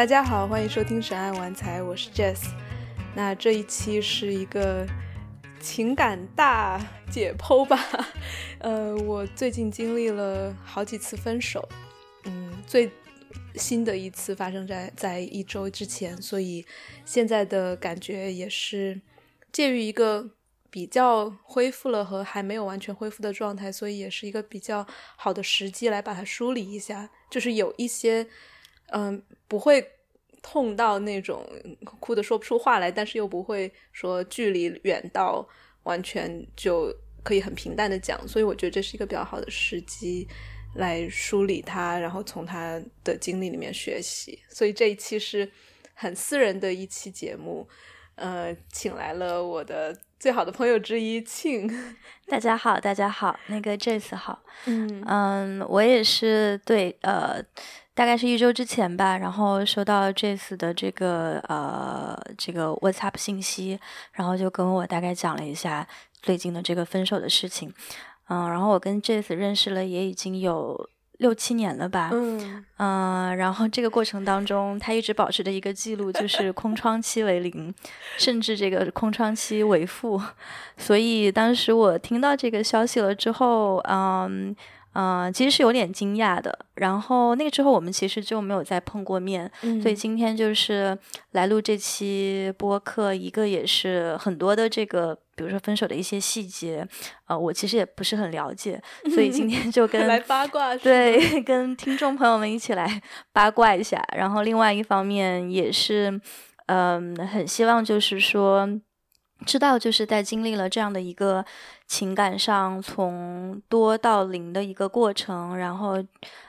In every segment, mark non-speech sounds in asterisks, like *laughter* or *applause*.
大家好，欢迎收听《神爱玩财》，我是 Jess。那这一期是一个情感大解剖吧。*laughs* 呃，我最近经历了好几次分手，嗯，最新的一次发生在在一周之前，所以现在的感觉也是介于一个比较恢复了和还没有完全恢复的状态，所以也是一个比较好的时机来把它梳理一下，就是有一些。嗯，不会痛到那种哭的说不出话来，但是又不会说距离远到完全就可以很平淡的讲，所以我觉得这是一个比较好的时机来梳理他，然后从他的经历里面学习。所以这一期是很私人的一期节目，呃，请来了我的最好的朋友之一庆。*laughs* 大家好，大家好，那个 Jace 好，嗯嗯，我也是对呃。大概是一周之前吧，然后收到 Jace 的这个呃这个 WhatsApp 信息，然后就跟我大概讲了一下最近的这个分手的事情，嗯，然后我跟 Jace 认识了也已经有六七年了吧，嗯嗯，然后这个过程当中，他一直保持着一个记录，就是空窗期为零，甚至这个空窗期为负，所以当时我听到这个消息了之后，嗯。嗯，其实是有点惊讶的。然后那个之后，我们其实就没有再碰过面。所以今天就是来录这期播客，一个也是很多的这个，比如说分手的一些细节，呃，我其实也不是很了解。所以今天就跟来八卦，*laughs* 对，跟听众朋友们一起来八卦一下。然后另外一方面也是，嗯，很希望就是说。知道就是在经历了这样的一个情感上从多到零的一个过程，然后，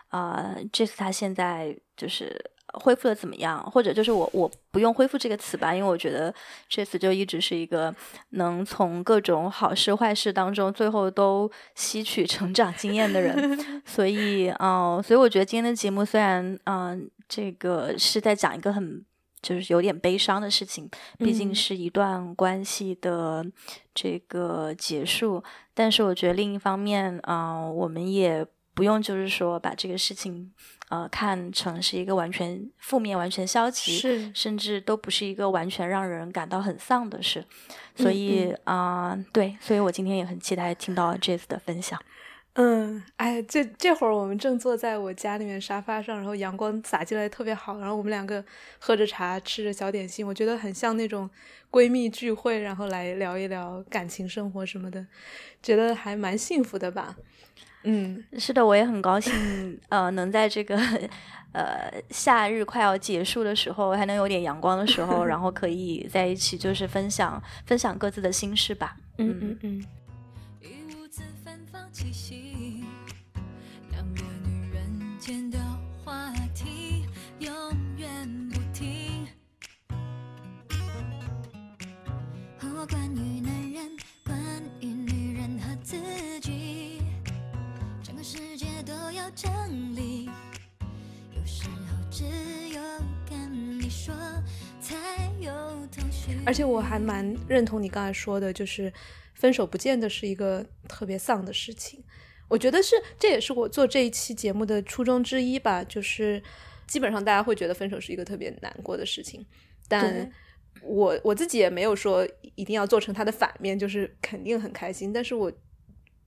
呃，这次他现在就是恢复的怎么样？或者就是我我不用恢复这个词吧，因为我觉得这次就一直是一个能从各种好事坏事当中最后都吸取成长经验的人，*laughs* 所以，嗯，所以我觉得今天的节目虽然，嗯，这个是在讲一个很。就是有点悲伤的事情，毕竟是一段关系的这个结束。但是我觉得另一方面，嗯，我们也不用就是说把这个事情，呃，看成是一个完全负面、完全消极，是甚至都不是一个完全让人感到很丧的事。所以，啊，对，所以我今天也很期待听到 Jazz 的分享。嗯，哎，这这会儿我们正坐在我家里面沙发上，然后阳光洒进来特别好，然后我们两个喝着茶，吃着小点心，我觉得很像那种闺蜜聚会，然后来聊一聊感情生活什么的，觉得还蛮幸福的吧。嗯，是的，我也很高兴，呃，能在这个呃夏日快要结束的时候，还能有点阳光的时候，*laughs* 然后可以在一起，就是分享分享各自的心事吧。嗯嗯嗯。气息，两个女人间的话题永远不停。和我关于男人，关于女人和自己，整个世界都要整理。有时候只有跟你说，才有头绪。而且我还蛮认同你刚才说的，就是。分手不见得是一个特别丧的事情，我觉得是，这也是我做这一期节目的初衷之一吧。就是基本上大家会觉得分手是一个特别难过的事情，但我我自己也没有说一定要做成它的反面，就是肯定很开心。但是我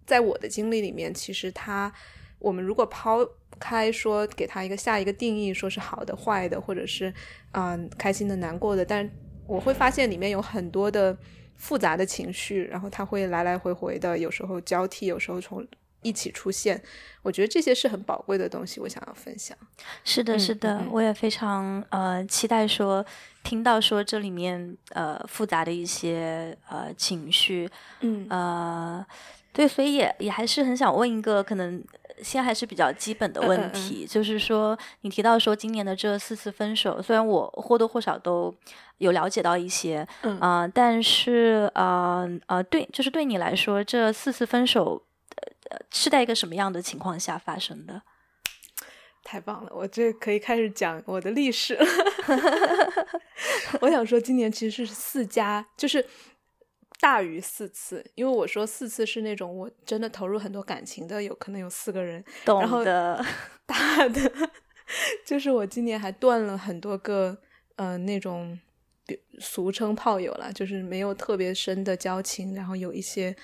在我的经历里面，其实他，我们如果抛开说给他一个下一个定义，说是好的、坏的，或者是嗯开心的、难过的，但我会发现里面有很多的。复杂的情绪，然后它会来来回回的，有时候交替，有时候从一起出现。我觉得这些是很宝贵的东西，我想要分享。是的，是的，我也非常呃期待说听到说这里面呃复杂的一些呃情绪，嗯呃对，所以也也还是很想问一个可能。现在还是比较基本的问题，就是说，你提到说今年的这四次分手，虽然我或多或少都有了解到一些，嗯，但是，呃，呃，对，就是对你来说，这四次分手，呃，是在一个什么样的情况下发生的？太棒了，我这可以开始讲我的历史了。*laughs* 我想说，今年其实是四家，就是。大于四次，因为我说四次是那种我真的投入很多感情的，有可能有四个人。懂的。*laughs* 大的就是我今年还断了很多个，呃，那种俗称炮友了，就是没有特别深的交情，然后有一些，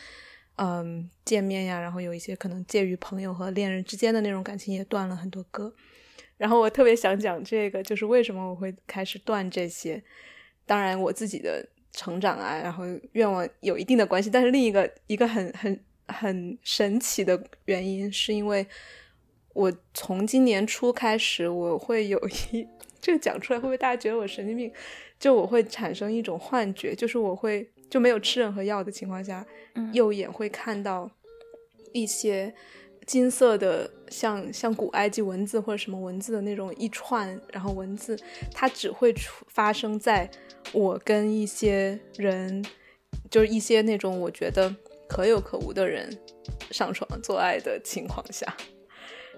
嗯，见面呀，然后有一些可能介于朋友和恋人之间的那种感情也断了很多个。然后我特别想讲这个，就是为什么我会开始断这些。当然，我自己的成长啊，然后愿望有一定的关系，但是另一个一个很很很神奇的原因，是因为我从今年初开始，我会有一这个讲出来会不会大家觉得我神经病？就我会产生一种幻觉，就是我会就没有吃任何药的情况下，右眼会看到一些。金色的，像像古埃及文字或者什么文字的那种一串，然后文字它只会出发生在我跟一些人，就是一些那种我觉得可有可无的人上床做爱的情况下，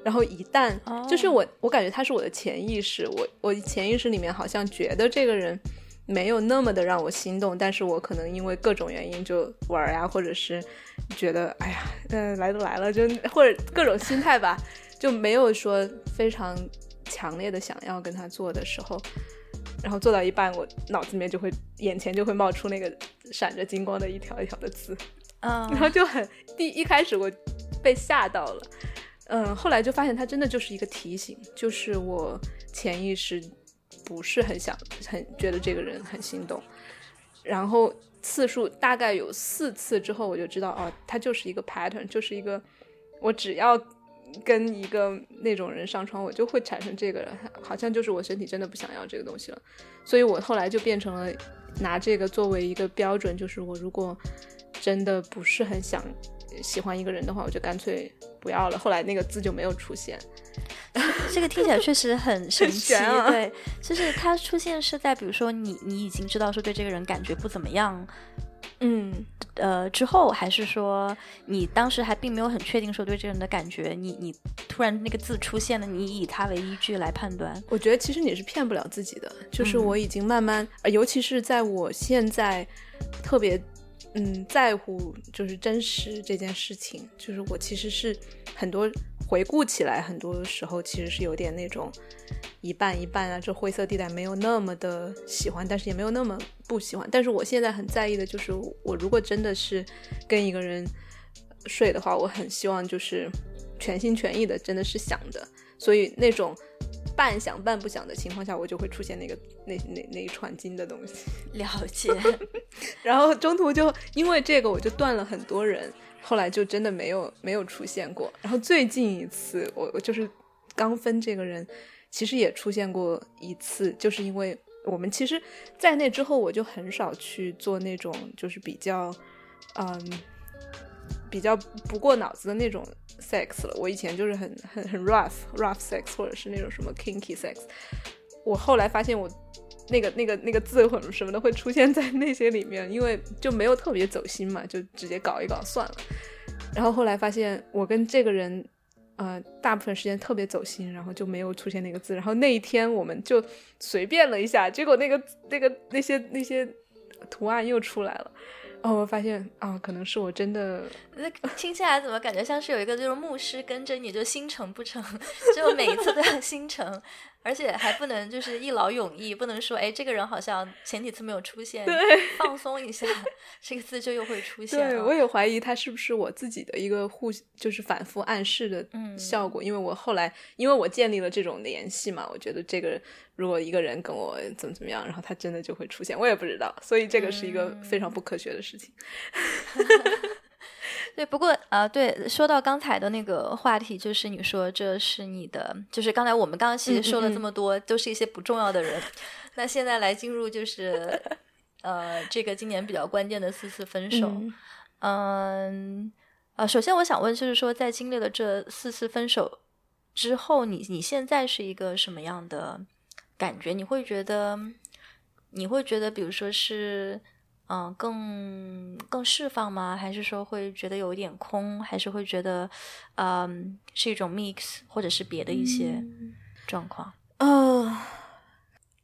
然后一旦就是我，我感觉他是我的潜意识，我我潜意识里面好像觉得这个人。没有那么的让我心动，但是我可能因为各种原因就玩呀，或者是觉得哎呀，嗯，来都来了，就或者各种心态吧，就没有说非常强烈的想要跟他做的时候，然后做到一半，我脑子里面就会眼前就会冒出那个闪着金光的一条一条的字，嗯，然后就很第一开始我被吓到了，嗯，后来就发现它真的就是一个提醒，就是我潜意识。不是很想，很觉得这个人很心动，然后次数大概有四次之后，我就知道哦，他就是一个 pattern，就是一个我只要跟一个那种人上床，我就会产生这个，好像就是我身体真的不想要这个东西了，所以我后来就变成了拿这个作为一个标准，就是我如果真的不是很想喜欢一个人的话，我就干脆不要了。后来那个字就没有出现。*laughs* 这个听起来确实很神奇，对，就是它出现是在比如说你你已经知道说对这个人感觉不怎么样，嗯，呃之后，还是说你当时还并没有很确定说对这个人的感觉，你你突然那个字出现了，你以它为依据来判断？我觉得其实你是骗不了自己的，就是我已经慢慢，尤其是在我现在特别嗯在乎就是真实这件事情，就是我其实是很多。回顾起来，很多时候其实是有点那种一半一半啊，这灰色地带没有那么的喜欢，但是也没有那么不喜欢。但是我现在很在意的就是，我如果真的是跟一个人睡的话，我很希望就是全心全意的，真的是想的。所以那种半想半不想的情况下，我就会出现那个那那那一串金的东西。了解。*laughs* 然后中途就因为这个，我就断了很多人。后来就真的没有没有出现过，然后最近一次我我就是刚分这个人，其实也出现过一次，就是因为我们其实，在那之后我就很少去做那种就是比较，嗯，比较不过脑子的那种 sex 了。我以前就是很很很 rough rough sex，或者是那种什么 kinky sex。我后来发现我。那个、那个、那个字或者什么的会出现在那些里面，因为就没有特别走心嘛，就直接搞一搞算了。然后后来发现我跟这个人，呃，大部分时间特别走心，然后就没有出现那个字。然后那一天我们就随便了一下，结果那个、那个、那些、那些图案又出来了。然后我发现啊，可能是我真的，那听起来怎么感觉像是有一个就是牧师跟着你，就心诚不诚，*laughs* 就每一次都要心诚。而且还不能就是一劳永逸，不能说哎，这个人好像前几次没有出现，放松一下，*laughs* 这个字就又会出现。对我也怀疑他是不是我自己的一个互，就是反复暗示的效果。因为我后来，因为我建立了这种联系嘛，我觉得这个如果一个人跟我怎么怎么样，然后他真的就会出现，我也不知道。所以这个是一个非常不科学的事情。*laughs* *laughs* 对，不过啊，对，说到刚才的那个话题，就是你说这是你的，就是刚才我们刚刚其实说了这么多，都是一些不重要的人。那现在来进入就是呃，这个今年比较关键的四次分手。嗯，呃，首先我想问，就是说在经历了这四次分手之后，你你现在是一个什么样的感觉？你会觉得，你会觉得，比如说是。嗯，更更释放吗？还是说会觉得有一点空？还是会觉得，嗯，是一种 mix，或者是别的一些状况？嗯，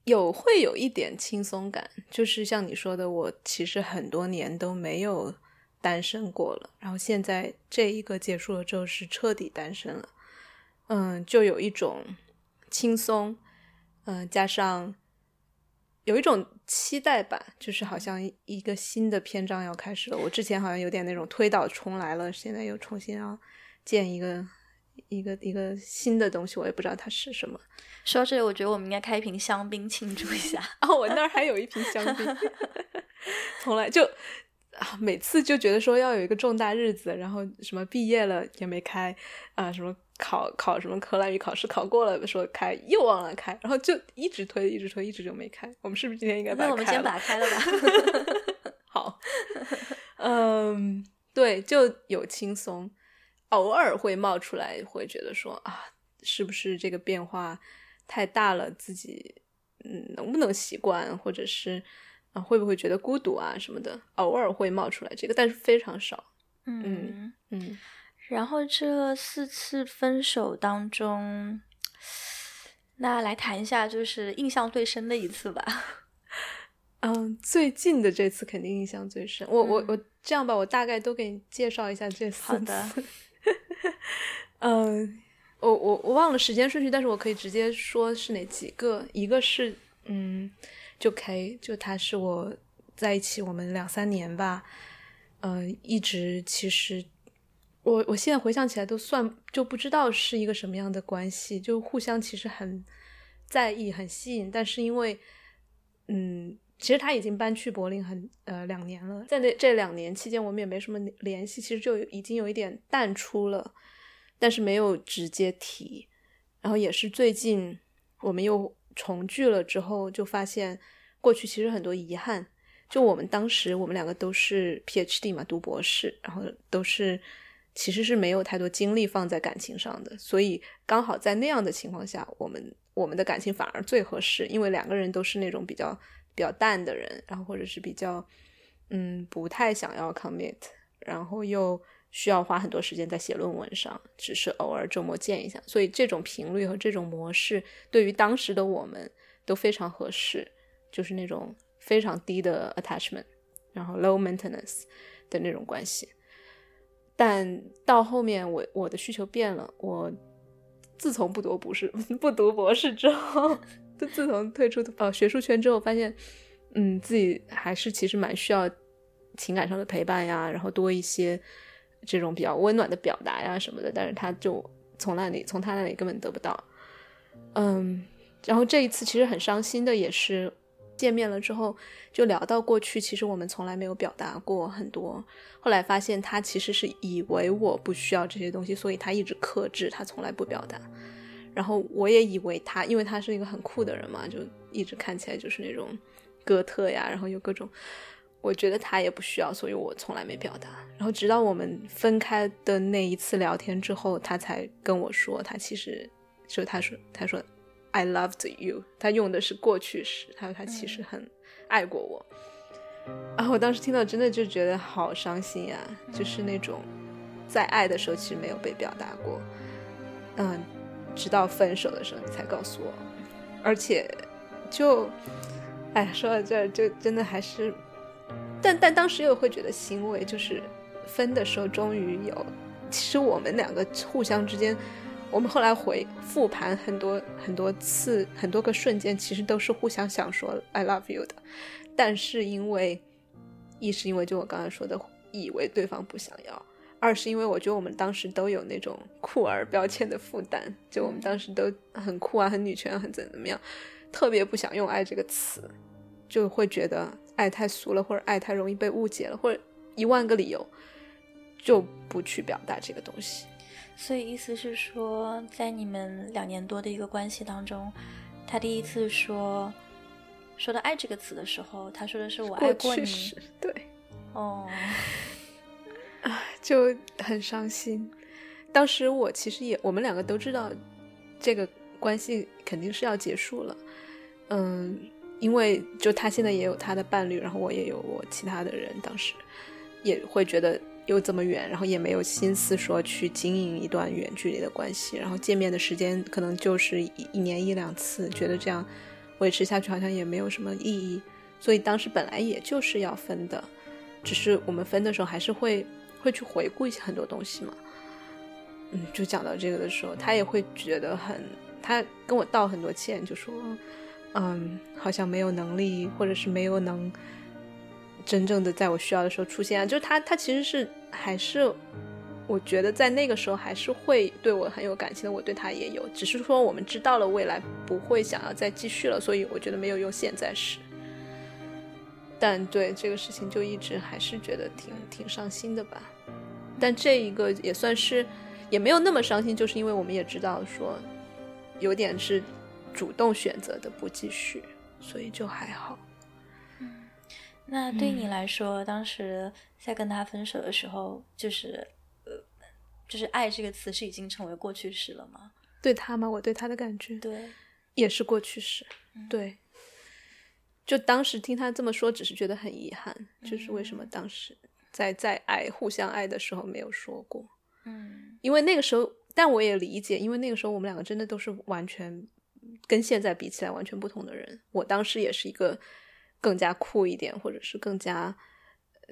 有会有一点轻松感，就是像你说的，我其实很多年都没有单身过了，然后现在这一个结束了之后是彻底单身了，嗯，就有一种轻松，嗯、加上有一种期待吧，就是好像一个新的篇章要开始了。我之前好像有点那种推倒重来了，现在又重新要建一个一个一个新的东西，我也不知道它是什么。说到这里，我觉得我们应该开一瓶香槟庆祝一下。哦，我那儿还有一瓶香槟，*laughs* 从来就啊，每次就觉得说要有一个重大日子，然后什么毕业了也没开啊，什么考考什么荷兰语考试考过了说开，又忘了开，然后就一直推，一直推，一直就没开。我们是不是今天应该把它那我们先开了把它开了吧。好，嗯，对，就有轻松，偶尔会冒出来，会觉得说啊，是不是这个变化太大了，自己嗯能不能习惯，或者是啊会不会觉得孤独啊什么的，偶尔会冒出来这个，但是非常少。嗯，嗯然后这四次分手当中，那来谈一下就是印象最深的一次吧。*laughs* 嗯，最近的这次肯定印象最深。我我嗯我这样吧，我大概都给你介绍一下这四好的次。*laughs* 嗯，我我我忘了时间顺序，但是我可以直接说是哪几个。一个是嗯，就 K，就他是我在一起我们两三年吧，呃，一直其实我我现在回想起来都算就不知道是一个什么样的关系，就互相其实很在意、很吸引，但是因为嗯。其实他已经搬去柏林很呃两年了，在那这两年期间，我们也没什么联系，其实就已经有一点淡出了，但是没有直接提。然后也是最近我们又重聚了之后，就发现过去其实很多遗憾。就我们当时我们两个都是 PhD 嘛，读博士，然后都是其实是没有太多精力放在感情上的，所以刚好在那样的情况下，我们我们的感情反而最合适，因为两个人都是那种比较比较淡的人，然后或者是比较嗯不太想要 commit，然后又需要花很多时间在写论文上，只是偶尔周末见一下，所以这种频率和这种模式对于当时的我们都非常合适，就是那种非常低的 attachment，然后 low maintenance 的那种关系。但到后面我我的需求变了，我自从不读博士 *laughs* 不读博士之后，就自从退出呃学术圈之后，发现嗯自己还是其实蛮需要情感上的陪伴呀，然后多一些这种比较温暖的表达呀什么的，但是他就从那里从他那里根本得不到，嗯，然后这一次其实很伤心的也是见面了之后就聊到过去，其实我们从来没有表达过很多，后来发现他其实是以为我不需要这些东西，所以他一直克制，他从来不表达。然后我也以为他，因为他是一个很酷的人嘛，就一直看起来就是那种哥特呀，然后有各种，我觉得他也不需要，所以我从来没表达。然后直到我们分开的那一次聊天之后，他才跟我说，他其实就他说他说 I loved you，他用的是过去时，他说他其实很爱过我。啊，我当时听到真的就觉得好伤心呀、就是那种在爱的时候其实没有被表达过，嗯，直到分手的时候你才告诉我，而且就，哎，说到这儿就真的还是，但但当时又会觉得欣慰，就是分的时候终于有，其实我们两个互相之间，我们后来回复盘很多很多次，很多个瞬间，其实都是互相想说 I love you 的，但是因为一是因为就我刚才说的，以为对方不想要。二是因为我觉得我们当时都有那种酷儿标签的负担，就我们当时都很酷啊，很女权，很怎怎么样，特别不想用“爱”这个词，就会觉得爱太俗了，或者爱太容易被误解了，或者一万个理由，就不去表达这个东西。所以意思是说，在你们两年多的一个关系当中，他第一次说说到“爱”这个词的时候，他说的是“我爱过你对，”。*laughs* 哦，啊就很伤心。当时我其实也，我们两个都知道这个关系肯定是要结束了。嗯，因为就他现在也有他的伴侣，然后我也有我其他的人，当时也会觉得又这么远，然后也没有心思说去经营一段远距离的关系，然后见面的时间可能就是一一年一两次，觉得这样维持下去好像也没有什么意义，所以当时本来也就是要分的，只是我们分的时候还是会会去回顾一些很多东西嘛。嗯，就讲到这个的时候，他也会觉得很他跟我道很多歉，就说，嗯，好像没有能力，或者是没有能真正的在我需要的时候出现。就是他，他其实是还是，我觉得在那个时候还是会对我很有感情的。我对他也有，只是说我们知道了未来不会想要再继续了，所以我觉得没有用现在时。但对这个事情就一直还是觉得挺挺伤心的吧。但这一个也算是。也没有那么伤心，就是因为我们也知道说，有点是主动选择的不继续，所以就还好。嗯，那对你来说，当时在跟他分手的时候，就是呃，就是“爱”这个词是已经成为过去式了吗？对他吗？我对他的感觉，对，也是过去式。对，就当时听他这么说，只是觉得很遗憾，就是为什么当时在在爱、互相爱的时候没有说过。嗯，因为那个时候，但我也理解，因为那个时候我们两个真的都是完全跟现在比起来完全不同的人。我当时也是一个更加酷一点，或者是更加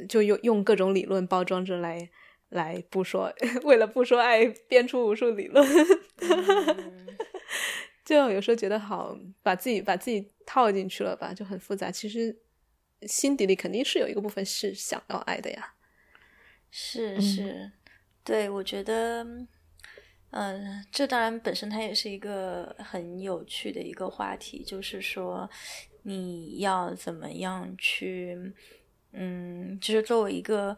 就用用各种理论包装着来来不说，*laughs* 为了不说爱编出无数理论，*laughs* 就有时候觉得好把自己把自己套进去了吧，就很复杂。其实心底里肯定是有一个部分是想要爱的呀，是是。对，我觉得，嗯，这当然本身它也是一个很有趣的一个话题，就是说你要怎么样去，嗯，就是作为一个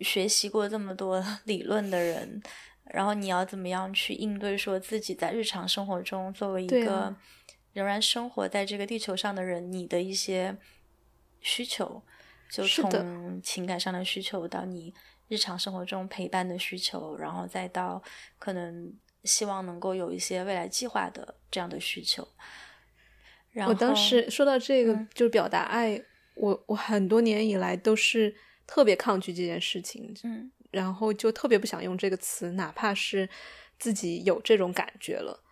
学习过这么多 *laughs* 理论的人，然后你要怎么样去应对，说自己在日常生活中作为一个仍然生活在这个地球上的人，你的一些需求，就从情感上的需求到你。日常生活中陪伴的需求，然后再到可能希望能够有一些未来计划的这样的需求。我当时说到这个，就是表达爱，我我很多年以来都是特别抗拒这件事情，嗯，然后就特别不想用这个词，哪怕是自己有这种感觉了。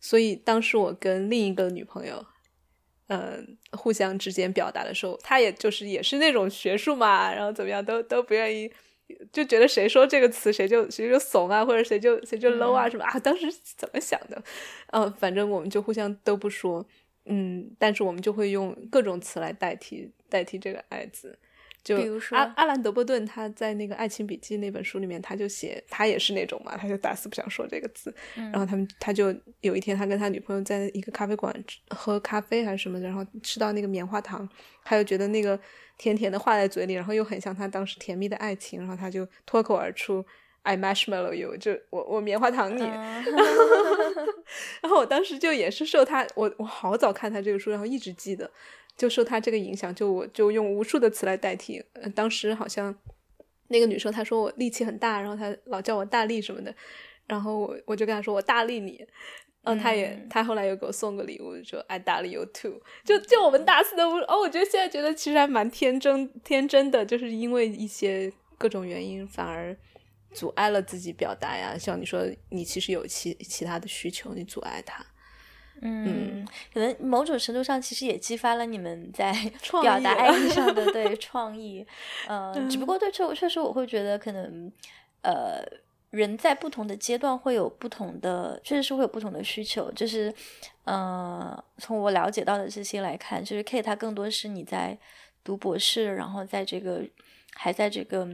所以当时我跟另一个女朋友，嗯，互相之间表达的时候，她也就是也是那种学术嘛，然后怎么样都都不愿意。就觉得谁说这个词谁就谁就怂啊，或者谁就谁就 low 啊什么啊？当时怎么想的？嗯，反正我们就互相都不说，嗯，但是我们就会用各种词来代替代替这个爱字。就比如说阿阿兰德波顿他在那个《爱情笔记》那本书里面，他就写他也是那种嘛，他就打死不想说这个字。然后他们他就有一天他跟他女朋友在一个咖啡馆喝咖啡还是什么的，然后吃到那个棉花糖，他就觉得那个。甜甜的化在嘴里，然后又很像他当时甜蜜的爱情，然后他就脱口而出：“I marshmallow you。”就我我棉花糖你。*laughs* 然后我当时就也是受他，我我好早看他这个书，然后一直记得，就受他这个影响，就我就用无数的词来代替。当时好像那个女生她说我力气很大，然后她老叫我大力什么的，然后我我就跟她说我大力你。嗯，他也，他后来又给我送个礼物，说 I love you too。就就我们大四的哦，我觉得现在觉得其实还蛮天真天真的，就是因为一些各种原因，反而阻碍了自己表达呀。像你说，你其实有其其他的需求，你阻碍他。嗯，可能某种程度上，其实也激发了你们在 *laughs* 表达爱意上的 *laughs* 对创意。嗯，只不过对确确实，我会觉得可能呃。人在不同的阶段会有不同的，确实是会有不同的需求。就是，呃，从我了解到的这些来看，就是 K 他更多是你在读博士，然后在这个还在这个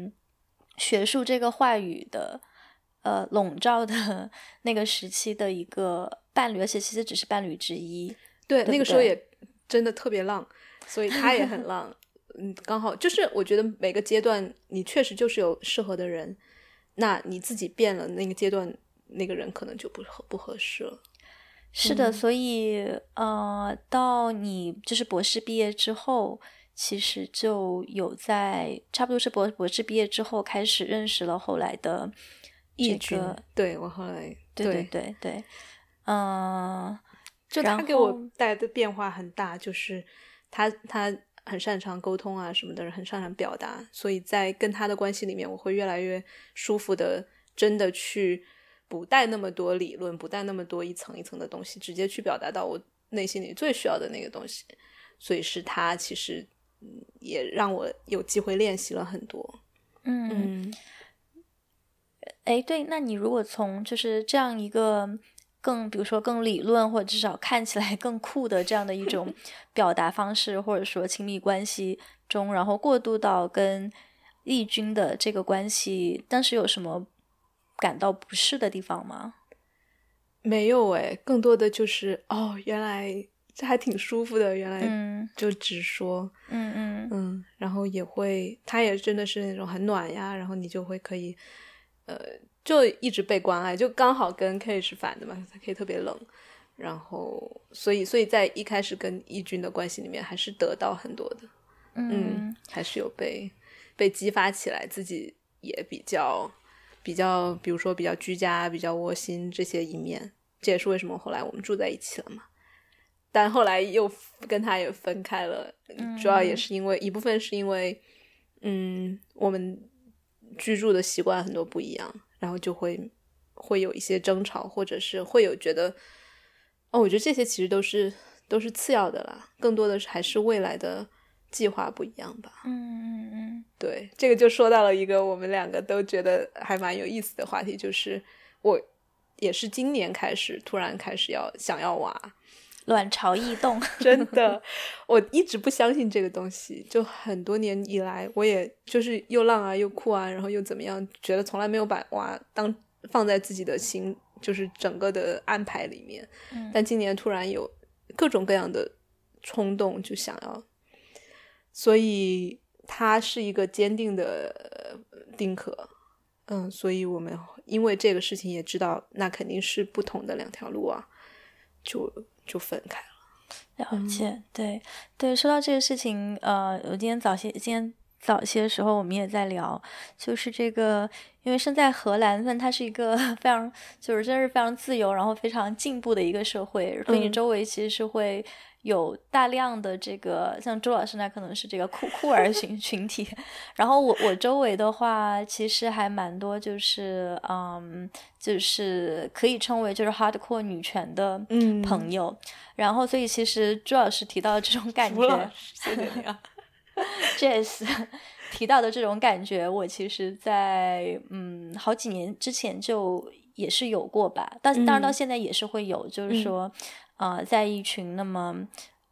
学术这个话语的呃笼罩的那个时期的一个伴侣，而且其实只是伴侣之一。对，那个时候也真的特别浪，所以他也很 *laughs* 浪。嗯，刚好就是我觉得每个阶段你确实就是有适合的人。那你自己变了，那个阶段那个人可能就不合不合适了。是的，所以呃，到你就是博士毕业之后，其实就有在差不多是博博士毕业之后开始认识了后来的易军。对我后来对对对对，嗯，就他给我带来的变化很大，就是他他。很擅长沟通啊什么的，很擅长表达，所以在跟他的关系里面，我会越来越舒服的，真的去不带那么多理论，不带那么多一层一层的东西，直接去表达到我内心里最需要的那个东西。所以是他其实也让我有机会练习了很多。嗯，哎，对，那你如果从就是这样一个更，比如说更理论，或者至少看起来更酷的这样的一种 *laughs* 表达方式，或者说亲密关系中，然后过渡到跟义军的这个关系，当时有什么感到不适的地方吗？没有哎，更多的就是哦，原来这还挺舒服的，原来就直说，嗯嗯嗯，然后也会，他也真的是那种很暖呀，然后你就会可以，呃。就一直被关爱，就刚好跟 K 是反的嘛，K 特别冷，然后所以所以在一开始跟义军的关系里面，还是得到很多的，嗯，还是有被被激发起来，自己也比较比较，比如说比较居家、比较窝心这些一面，这也是为什么后来我们住在一起了嘛。但后来又跟他也分开了，主要也是因为一部分是因为，嗯，我们居住的习惯很多不一样。然后就会会有一些争吵，或者是会有觉得，哦，我觉得这些其实都是都是次要的啦，更多的是还是未来的计划不一样吧。嗯嗯嗯，对，这个就说到了一个我们两个都觉得还蛮有意思的话题，就是我也是今年开始突然开始要想要娃。卵巢异动，*laughs* 真的，我一直不相信这个东西。就很多年以来，我也就是又浪啊，又酷啊，然后又怎么样，觉得从来没有把娃当放在自己的心，就是整个的安排里面。但今年突然有各种各样的冲动，就想要，所以他是一个坚定的丁可，嗯，所以我们因为这个事情也知道，那肯定是不同的两条路啊，就。就分开了，了解，对对。说到这个事情，呃，我今天早些，今天早些的时候，我们也在聊，就是这个，因为身在荷兰，但它是一个 *laughs* 非常，就是真是非常自由，然后非常进步的一个社会，所以你周围其实是会。有大量的这个，像周老师那可能是这个酷酷儿群 *laughs* 群体，然后我我周围的话，其实还蛮多，就是嗯，就是可以称为就是 hardcore 女权的朋友，然后所以其实周老师提到的这种感觉，谢谢你啊，*laughs* Jess *laughs* 提到的这种感觉，我其实在嗯好几年之前就也是有过吧，到当然到现在也是会有，就是说。啊，在一群那么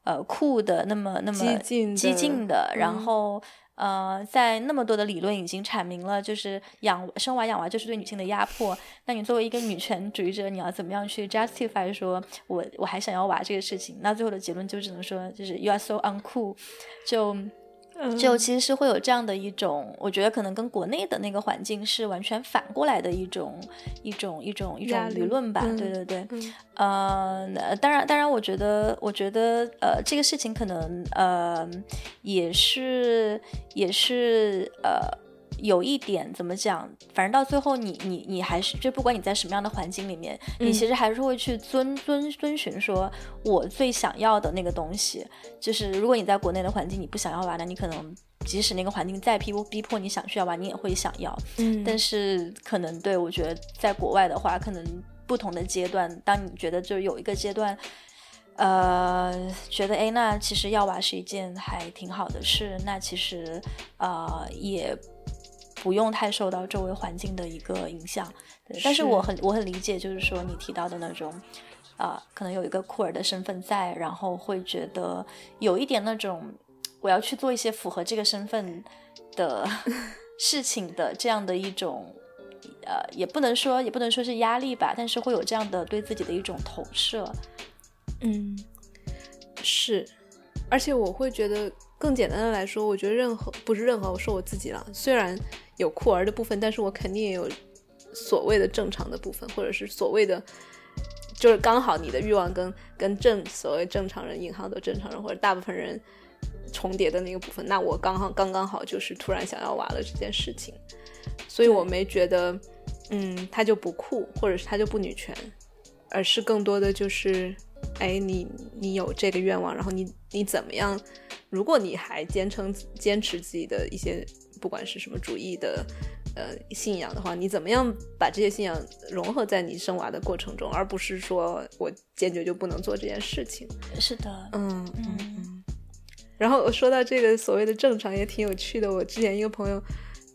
呃酷的、那么那么激进的，然后呃，在那么多的理论已经阐明了，就是养生娃养娃就是对女性的压迫。那你作为一个女权主义者，你要怎么样去 justify 说我我还想要娃这个事情？那最后的结论就只能说，就是 you are so uncool，就。就其实是会有这样的一种，我觉得可能跟国内的那个环境是完全反过来的一种一种一种一种舆论吧。对对对，呃，当然当然，我觉得我觉得呃，这个事情可能呃也是也是呃。有一点怎么讲？反正到最后，你你你还是就不管你在什么样的环境里面，你其实还是会去遵遵遵循说我最想要的那个东西。就是如果你在国内的环境你不想要玩，那你可能即使那个环境再逼逼迫你想去要玩，你也会想要。嗯，但是可能对我觉得在国外的话，可能不同的阶段，当你觉得就有一个阶段，呃，觉得哎，那其实要娃是一件还挺好的事，那其实呃也。不用太受到周围环境的一个影响，但是我很我很理解，就是说你提到的那种，啊，可能有一个酷儿的身份在，然后会觉得有一点那种我要去做一些符合这个身份的 *laughs* 事情的这样的一种，呃，也不能说也不能说是压力吧，但是会有这样的对自己的一种投射，嗯，是，而且我会觉得更简单的来说，我觉得任何不是任何，我说我自己了，虽然。有酷儿的部分，但是我肯定也有所谓的正常的部分，或者是所谓的，就是刚好你的欲望跟跟正所谓正常人引号的正常人或者大部分人重叠的那个部分，那我刚好刚刚好就是突然想要娃了这件事情，所以我没觉得，嗯，他就不酷，或者是他就不女权，而是更多的就是，哎，你你有这个愿望，然后你你怎么样？如果你还坚称坚持自己的一些。不管是什么主义的，呃，信仰的话，你怎么样把这些信仰融合在你生娃的过程中，而不是说我坚决就不能做这件事情？是的，嗯嗯嗯。然后我说到这个所谓的正常，也挺有趣的。我之前一个朋友，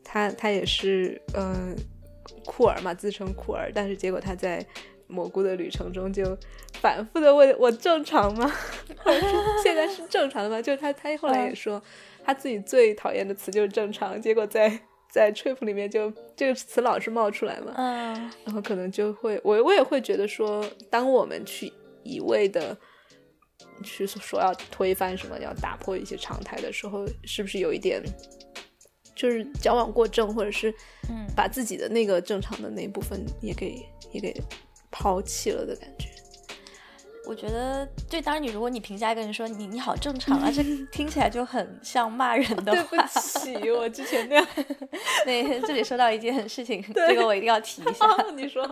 他他也是，嗯，酷儿嘛，自称酷儿，但是结果他在蘑菇的旅程中，就反复的问我正常吗？*laughs* 现在是正常的吗？就是他他后来也说，他自己最讨厌的词就是正常，结果在在 trip 里面就这个词老是冒出来嘛，嗯然后可能就会我我也会觉得说，当我们去一味的去说要推翻什么，要打破一些常态的时候，是不是有一点就是矫枉过正，或者是嗯把自己的那个正常的那一部分也给也给抛弃了的感觉？我觉得，对，当然你如果你评价一个人说你你好正常啊，这听起来就很 *laughs* 像骂人的话对不。起，我之前那样。*laughs* 那，这里说到一件事情，这个我一定要提一下，*laughs* 你说，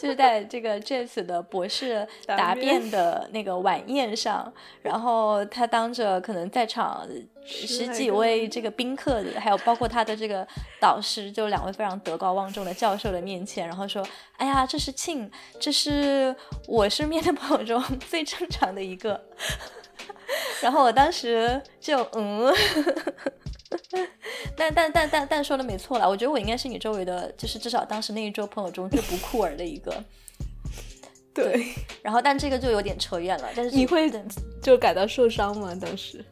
就是在这个 Jess 的博士 *laughs* 答答辩辩的那个晚宴上，然后他当着可能在场十十几位这个宾客，还有包括他的这个导师，就两位非常德高望重的教授的面前，然后说：“哎呀，这是庆，这是我身边的朋友中 *laughs* 最正常的一个。*laughs* ”然后我当时就嗯。*laughs* 但但但但但说的没错了，我觉得我应该是你周围的，就是至少当时那一桌朋友中最不酷儿的一个。*laughs* 对，然后，但这个就有点扯远了。但是你会就感到受伤吗？当时？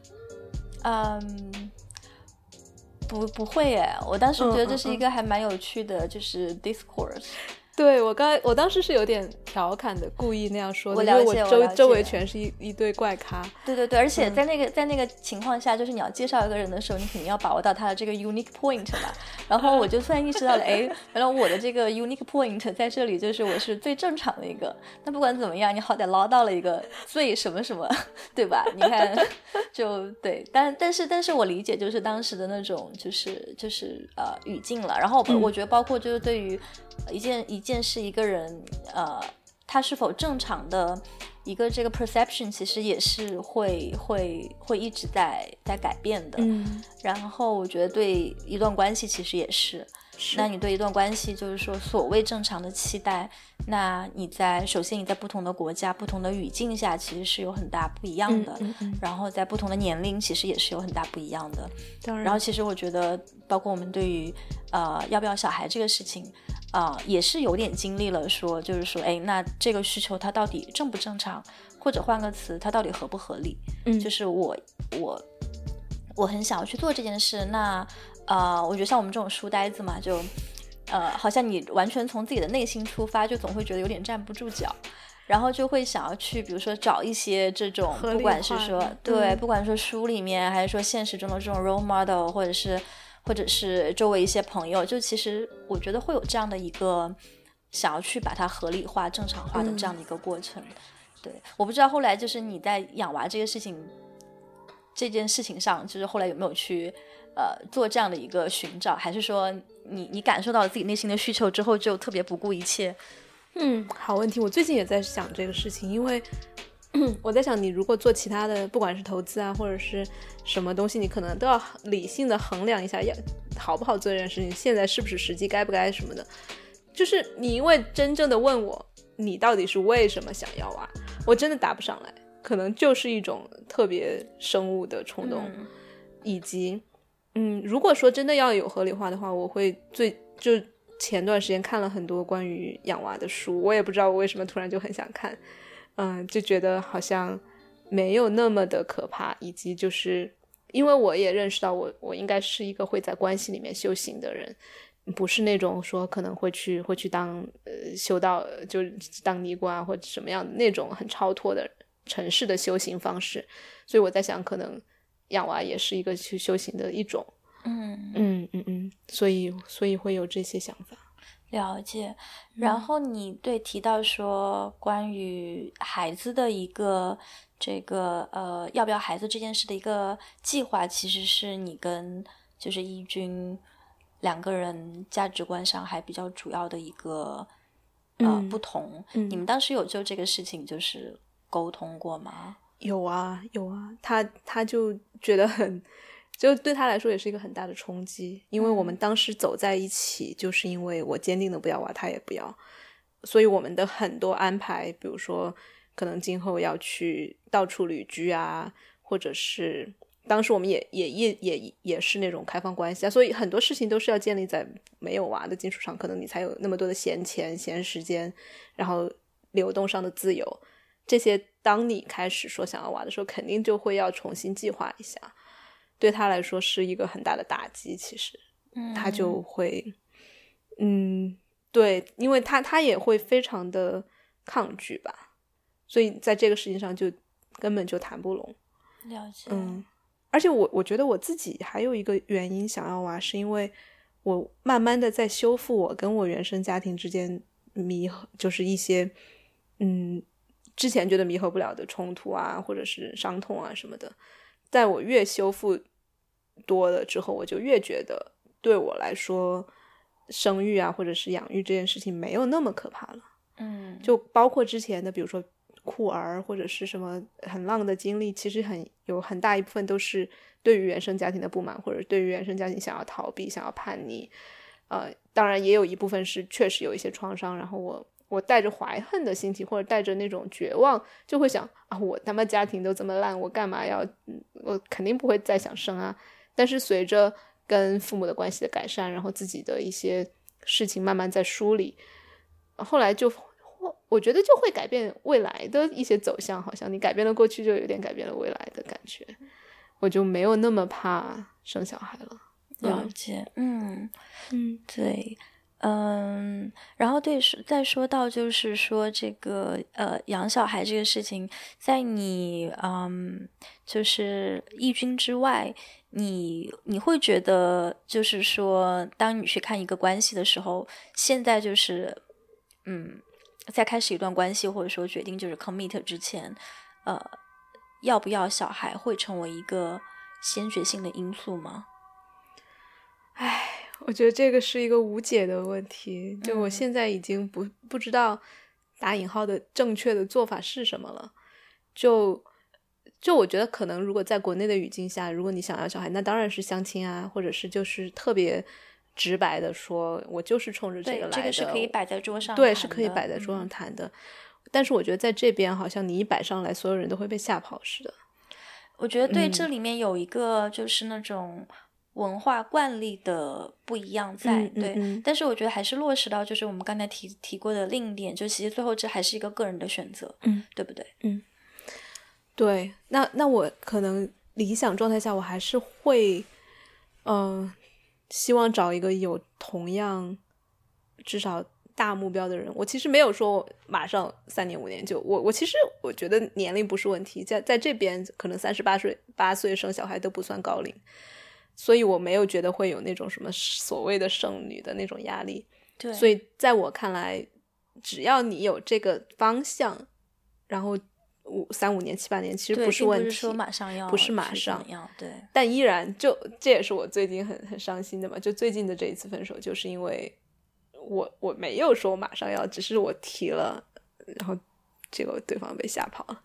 嗯，不不会耶，我当时觉得这是一个还蛮有趣的，就是 discourse。对我刚我当时是有点调侃的，故意那样说的，我因为了解我周周围全是一一堆怪咖。对对对，而且嗯在那个、在那个情况下，就是你要介绍一个人的时候，你肯定要把握到他的这个 unique point 嘛。然后我就突然意识到了，哎，原来我的这个 unique point 在这里就是我是最正常的一个。那不管怎么样，你好歹捞到了一个最什么什么，对吧？你看，就对，但但是但是我理解就是当时的那种就是就是呃语境了。然后我、嗯我觉得包括就是对于一件一件事一个人呃他是否正常的一个这个 perception，其实也是会会会一直在在改变的。嗯，然后我觉得对一段关系其实也是，那你对一段关系就是说所谓正常的期待，那你在首先你在不同的国家、不同的语境下，其实是有很大不一样的。嗯嗯，然后在不同的年龄，其实也是有很大不一样的。当然，然后其实我觉得，包括我们对于呃要不要小孩这个事情，啊、也是有点经历了说，就是说，哎，那这个需求它到底正不正常，或者换个词，它到底合不合理？嗯就是我我我很想要去做这件事，那呃，我觉得像我们这种书呆子嘛，就呃，好像你完全从自己的内心出发，就总会觉得有点站不住脚。然后就会想要去，比如说找一些这种，不管是说对，嗯不管说书里面，还是说现实中的这种 role model，或者是或者是周围一些朋友，就其实我觉得会有这样的一个想要去把它合理化、正常化的这样的一个过程。对，我不知道后来就是你在养娃这个事情这件事情上，就是后来有没有去呃做这样的一个寻找，还是说你你感受到了自己内心的需求之后，就特别不顾一切？嗯，好问题。我最近也在想这个事情，因为 *coughs* 我在想，你如果做其他的，不管是投资啊，或者是什么东西，你可能都要理性的衡量一下，要好不好做这件事情，现在是不是时机，该不该什么的。就是你因为真正的问我，你到底是为什么想要啊？我真的答不上来，可能就是一种特别生物的冲动，嗯以及，嗯，如果说真的要有合理化的话，我会最就前段时间看了很多关于养娃的书，我也不知道我为什么突然就很想看，嗯，就觉得好像没有那么的可怕，以及就是因为我也认识到我我应该是一个会在关系里面修行的人。不是那种说可能会去会去当呃修道就当尼姑啊或者什么样的那种很超脱的城市的修行方式，所以我在想，可能养娃也是一个去修行的一种，嗯，嗯嗯嗯，所以所以会有这些想法。了解。然后你对提到说关于孩子的一个这个呃要不要孩子这件事的一个计划，其实是你跟就是义军两个人价值观上还比较主要的一个呃、嗯不同。嗯你们当时有就这个事情就是沟通过吗？有啊有啊，他他就觉得很，就对他来说也是一个很大的冲击，因为我们当时走在一起，就是因为我坚定的不要娃，他也不要，所以我们的很多安排，比如说可能今后要去到处旅居啊，或者是当时我们也也也也也是那种开放关系啊，所以很多事情都是要建立在没有娃的基础上，可能你才有那么多的闲钱、闲时间，然后流动上的自由，这些当你开始说想要娃的时候，肯定就会要重新计划一下。对他来说是一个很大的打击，其实，他就会，嗯，对，因为他他也会非常的抗拒吧，所以在这个事情上就根本就谈不拢。了解，嗯，而且我我觉得我自己还有一个原因想要娃，是因为我慢慢的在修复我跟我原生家庭之间弥合，就是一些嗯之前觉得弥合不了的冲突啊，或者是伤痛啊什么的，在我越修复。多了之后，我就越觉得对我来说，生育啊，或者是养育这件事情没有那么可怕了。嗯，就包括之前的，比如说酷儿或者是什么很浪的经历，其实很有很大一部分都是对于原生家庭的不满，或者对于原生家庭想要逃避、想要叛逆。呃，当然也有一部分是确实有一些创伤，然后我我带着怀恨的心情，或者带着那种绝望，就会想啊，我他妈家庭都这么烂，我干嘛要？我肯定不会再想生啊。但是随着跟父母的关系的改善，然后自己的一些事情慢慢在梳理，后来就我觉得就会改变未来的一些走向。好像你改变了过去，就有点改变了未来的感觉。我就没有那么怕生小孩了。了解，嗯嗯，对。嗯，然后对，再说到就是说这个呃养小孩这个事情，在你嗯就是异军之外，你你会觉得就是说，当你去看一个关系的时候，现在就是嗯在开始一段关系或者说决定就是 commit 之前，呃要不要小孩会成为一个先决性的因素吗？唉。我觉得这个是一个无解的问题，就我现在已经不不知道打引号的正确的做法是什么了。就就我觉得，可能如果在国内的语境下，如果你想要小孩，那当然是相亲啊，或者是就是特别直白的说，我就是冲着这个来的。这个是可以摆在桌上，对，是可以摆在桌上谈的。但是我觉得在这边，好像你一摆上来，所有人都会被吓跑似的。我觉得对，这里面有一个就是那种。文化惯例的不一样在对，但是我觉得还是落实到就是我们刚才提提过的另一点，就其实最后这还是一个个人的选择，嗯，对不对？嗯，对。那那我可能理想状态下，我还是会，嗯，希望找一个有同样至少大目标的人。我其实没有说马上三年五年就我我其实我觉得年龄不是问题，在在这边可能三十八岁八岁生小孩都不算高龄。所以我没有觉得会有那种什么所谓的剩女的那种压力。对，所以在我看来，只要你有这个方向，然后五三五年七八年其实不是问题，不是说马上要，不是马上要，对。但依然就这也是我最近很很伤心的嘛。就最近的这一次分手，就是因为我我没有说马上要，只是我提了，然后结果对方被吓跑了。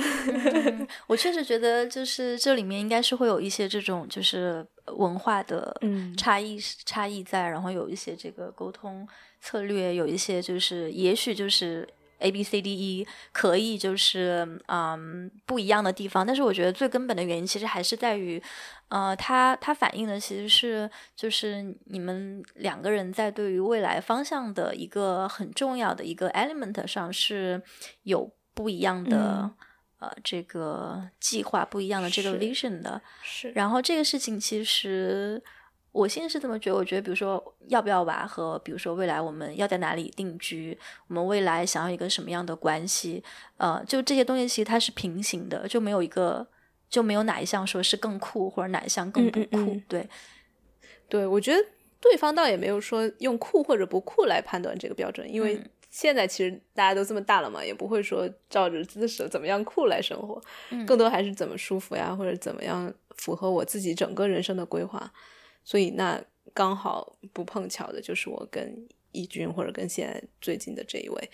*laughs* 我确实觉得，就是这里面应该是会有一些这种就是文化的差异差异在，然后有一些这个沟通策略，有一些就是也许就是 A B C D E 可以就是嗯不一样的地方，但是我觉得最根本的原因其实还是在于，呃，它它反映的其实是就是你们两个人在对于未来方向的一个很重要的一个 element 上是有不一样的。呃，这个计划不一样的这个 vision 的，是。然后这个事情其实我现在是这么觉得，我觉得比如说要不要娃和比如说未来我们要在哪里定居，我们未来想要一个什么样的关系，呃，就这些东西其实它是平行的，就没有一个就没有哪一项说是更酷或者哪一项更不酷。对，对我觉得对方倒也没有说用酷或者不酷来判断这个标准，因为。现在其实大家都这么大了嘛，也不会说照着姿势怎么样酷来生活，更多还是怎么舒服呀，或者怎么样符合我自己整个人生的规划。所以那刚好不碰巧的就是我跟义军或者跟现在最近的这一位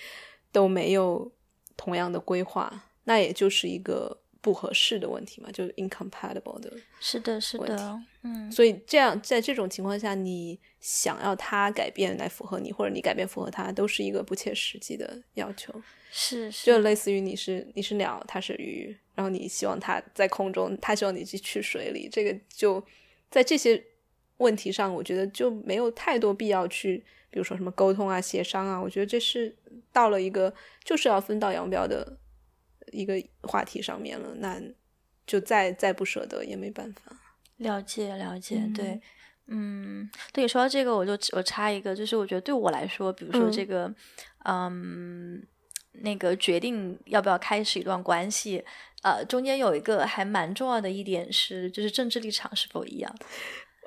都没有同样的规划，那也就是一个。不合适的问题嘛，就是 incompatible 的，是的，是的，嗯，所以这样在这种情况下，你想要他改变来符合你，或者你改变符合他，都是一个不切实际的要求。是，就类似于你是你是鸟，他是鱼，然后你希望他在空中，他希望你去去水里，这个就在这些问题上，我觉得就没有太多必要去，比如说什么沟通啊、协商啊，我觉得这是到了一个就是要分道扬镳的一个话题上面了，那就再再不舍得也没办法。了解了解，嗯对，嗯，对，说到这个，我就我插一个，就是我觉得对我来说，比如说嗯这个，嗯，那个决定要不要开始一段关系，呃，中间有一个还蛮重要的一点是，就是政治立场是否一样。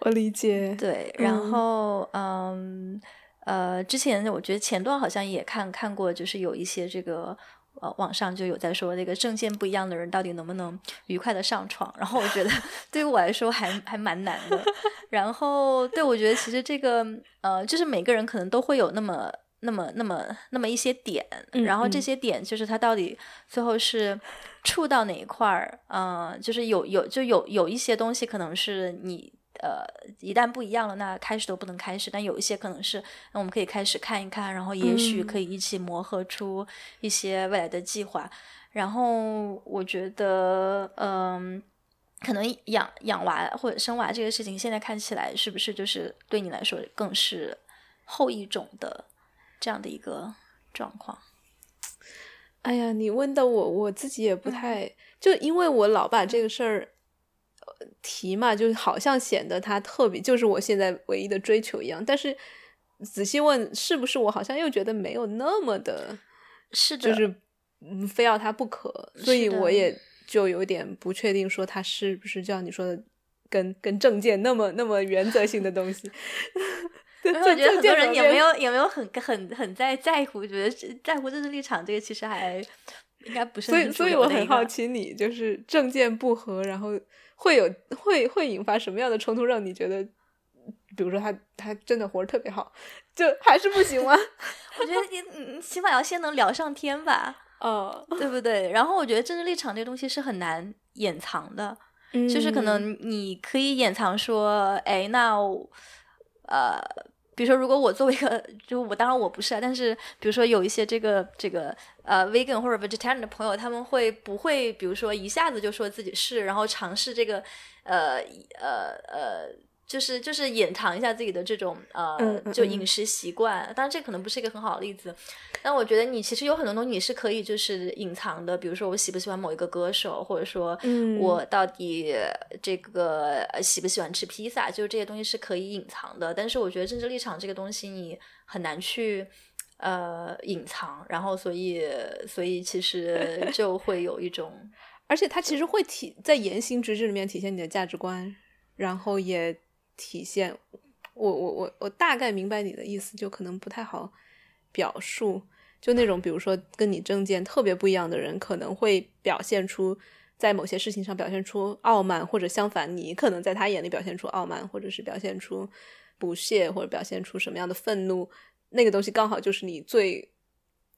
我理解，对，然嗯后嗯呃，之前我觉得前段好像也看看过，就是有一些这个呃网上就有在说那个证件不一样的人到底能不能愉快的上床，然后我觉得 *laughs* 对于我来说还还蛮难的。然后对我觉得其实这个呃，就是每个人可能都会有那么。那么，那么，那么一些点，嗯然后这嗯些点就是他到底最后是触到哪一块儿，嗯、就是有有就有有一些东西可能是你呃一旦不一样了，那开始都不能开始，但有一些可能是那我们可以开始看一看，然后也许嗯可以一起磨合出一些未来的计划。然后我觉得，嗯。可能养养娃或者生娃这个事情，现在看起来是不是就是对你来说更是后一种的这样的一个状况？哎呀，你问的我，我自己也不太，就因为我老把这个事儿呃提嘛，就好像显得它特别，就是我现在唯一的追求一样。但是仔细问，是不是我好像又觉得没有那么的，是的，就是嗯，非要它不可，所以我也就有点不确定，说它是不是就像你说的，跟跟证件那么那么原则性的东西。*laughs* 对因为我觉得很多人也没有。也没有很很很在在乎，觉得在乎政治立场这个其实还应该不是所以，我很好奇你，就是政见不合，然后会有 *laughs* 会会引发什么样的冲突，让你觉得，比如说他他真的活得特别好，就还是不行吗？*laughs* 我觉得你嗯起码要先能聊上天吧，*laughs* 哦，对不对？然后我觉得政治立场这个东西是很难掩藏的，就是可嗯能你可以掩藏说，哎，那呃，比如说，如果我作为一个，就我当然我不是啊，但是比如说有一些这个这个呃 vegan 或者 vegetarian 的朋友，他们会不会比如说一下子就说自己是，然后尝试这个呃呃呃。就是就是掩藏一下自己的这种呃，就饮食习惯。当然，这可能不是一个很好的例子，但我觉得你其实有很多东西你是可以就是隐藏的，比如说我喜不喜欢某一个歌手，或者说嗯我到底这个呃喜不喜欢吃披萨，就是这些东西是可以隐藏的。但是我觉得政治立场这个东西你很难去呃隐藏，然后所以所以其实 *laughs* 就会有一种而且它其实会体在言行举止里面体现你的价值观，然后也体现我我我我大概明白你的意思，就可能不太好表述。就那种比如说跟你政见特别不一样的人，可能会表现出在某些事情上表现出傲慢，或者相反，你可能在他眼里表现出傲慢，或者是表现出不屑，或者表现出什么样的愤怒，那个东西刚好就是你最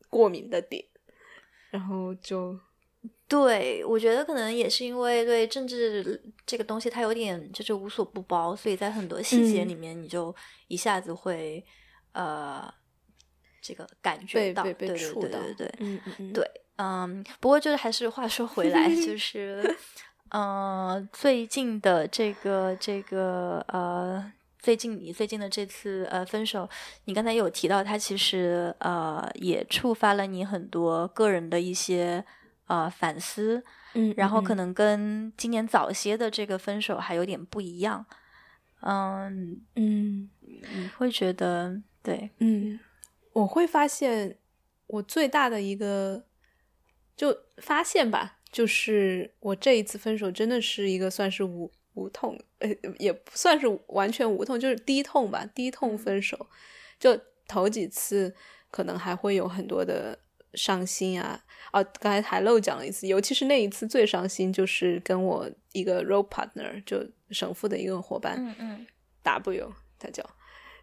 过敏的点，然后就对，我觉得可能也是因为对政治这个东西它有点就是无所不包，所以在很多细节嗯里面你就一下子会、呃这个感觉到，对对触到，对对对，嗯嗯嗯，对嗯，不过就是还是话说回来，就 *laughs* 是嗯、呃最近的这个这个呃。最近你最近的这次呃分手，你刚才有提到，它其实呃也触发了你很多个人的一些呃反思，嗯，然后可嗯能跟今年早些的这个分手还有点不一样。嗯，嗯你会觉得对，嗯，我会发现我最大的一个就发现吧，就是我这一次分手真的是一个算是无无痛，呃，也不算是完全无痛，就是低痛吧，低痛分手。就头几次可能还会有很多的伤心啊，哦，刚才还漏讲了一次，尤其是那一次最伤心，就是跟我一个 role partner，就省父的一个伙伴，嗯嗯 W，他叫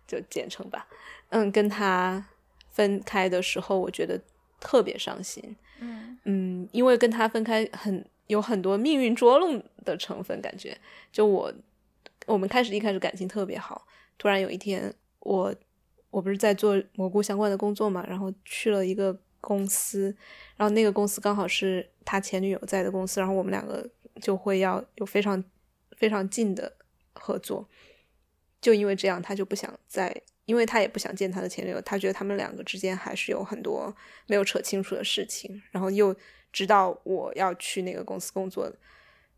就简称吧。嗯，跟他分开的时候，我觉得特别伤心。嗯嗯，因为跟他分开很有很多命运捉弄的成分，感觉就我我们开始一开始感情特别好，突然有一天我我不是在做蘑菇相关的工作嘛，然后去了一个公司，然后那个公司刚好是他前女友在的公司，然后我们两个就会要有非常非常近的合作。就因为这样，他就不想再，因为他也不想见他的前女友，他觉得他们两个之间还是有很多没有扯清楚的事情，然后又知道我要去那个公司工作，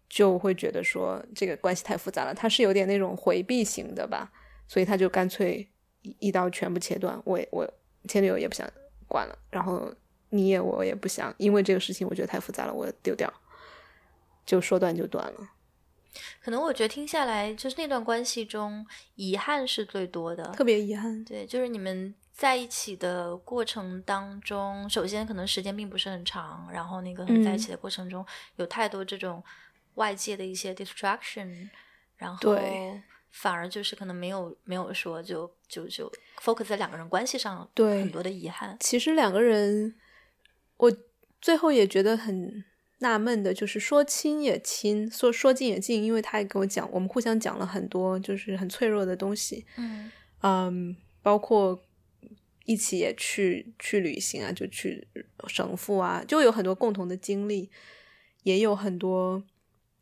就会觉得说这个关系太复杂了，他是有点那种回避型的吧，所以他就干脆一一刀全部切断，我我前女友也不想管了，然后你也我也不想，因为这个事情我觉得太复杂了，我丢掉，就说断就断了。可能我觉得听下来，就是那段关系中遗憾是最多的，特别遗憾。对，就是你们在一起的过程当中，首先可能时间并不是很长，然后那个在一起的过程中有太多这种外界的一些 distraction，然后对反而就是可能没有没有说就就就 focus 在两个人关系上，对很多的遗憾。其实两个人，我最后也觉得很纳闷的，就是说亲也亲，说说近也近，因为他也跟我讲，我们互相讲了很多就是很脆弱的东西，嗯嗯，包括一起也去去旅行啊，就去省府啊，就有很多共同的经历，也有很多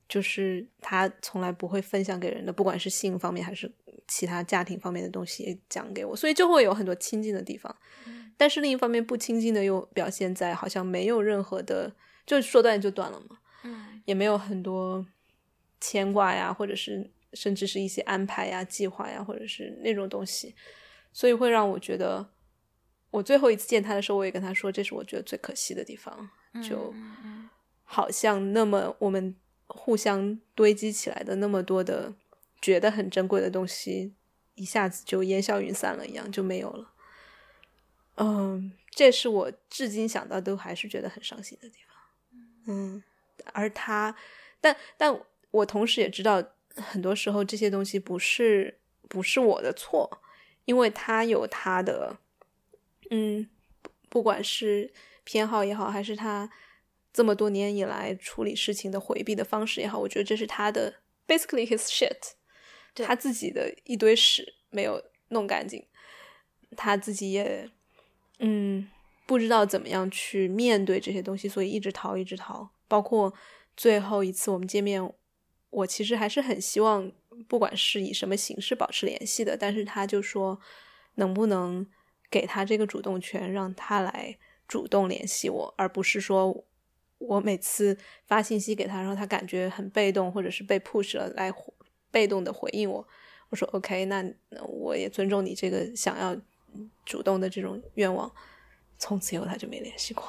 就是他从来不会分享给人的，不管是性方面还是其他家庭方面的东西也讲给我，所以就会有很多亲近的地方。但是另一方面，不亲近的又表现在好像没有任何的，就说断就断了嘛，嗯。也没有很多牵挂呀，或者是甚至是一些安排呀、计划呀，或者是那种东西，所以会让我觉得，我最后一次见他的时候，我也跟他说，这是我觉得最可惜的地方，就好像那么我们互相堆积起来的那么多的觉得很珍贵的东西，一下子就烟消云散了一样，就没有了。嗯，这是我至今想到都还是觉得很伤心的地方。嗯，而他，但但我同时也知道，很多时候这些东西不是不是我的错，因为他有他的，嗯，不管是偏好也好，还是他这么多年以来处理事情的回避的方式也好，我觉得这是他的 basically his shit，对他自己的一堆屎没有弄干净，他自己也嗯不知道怎么样去面对这些东西，所以一直逃，一直逃。包括最后一次我们见面，我其实还是很希望，不管是以什么形式保持联系的，但是他就说，能不能给他这个主动权，让他来主动联系我，而不是说我每次发信息给他，然后他感觉很被动，或者是被 push 了来被动的回应我。我说 OK，那那我也尊重你这个想要主动的这种愿望。从此以后他就没联系过，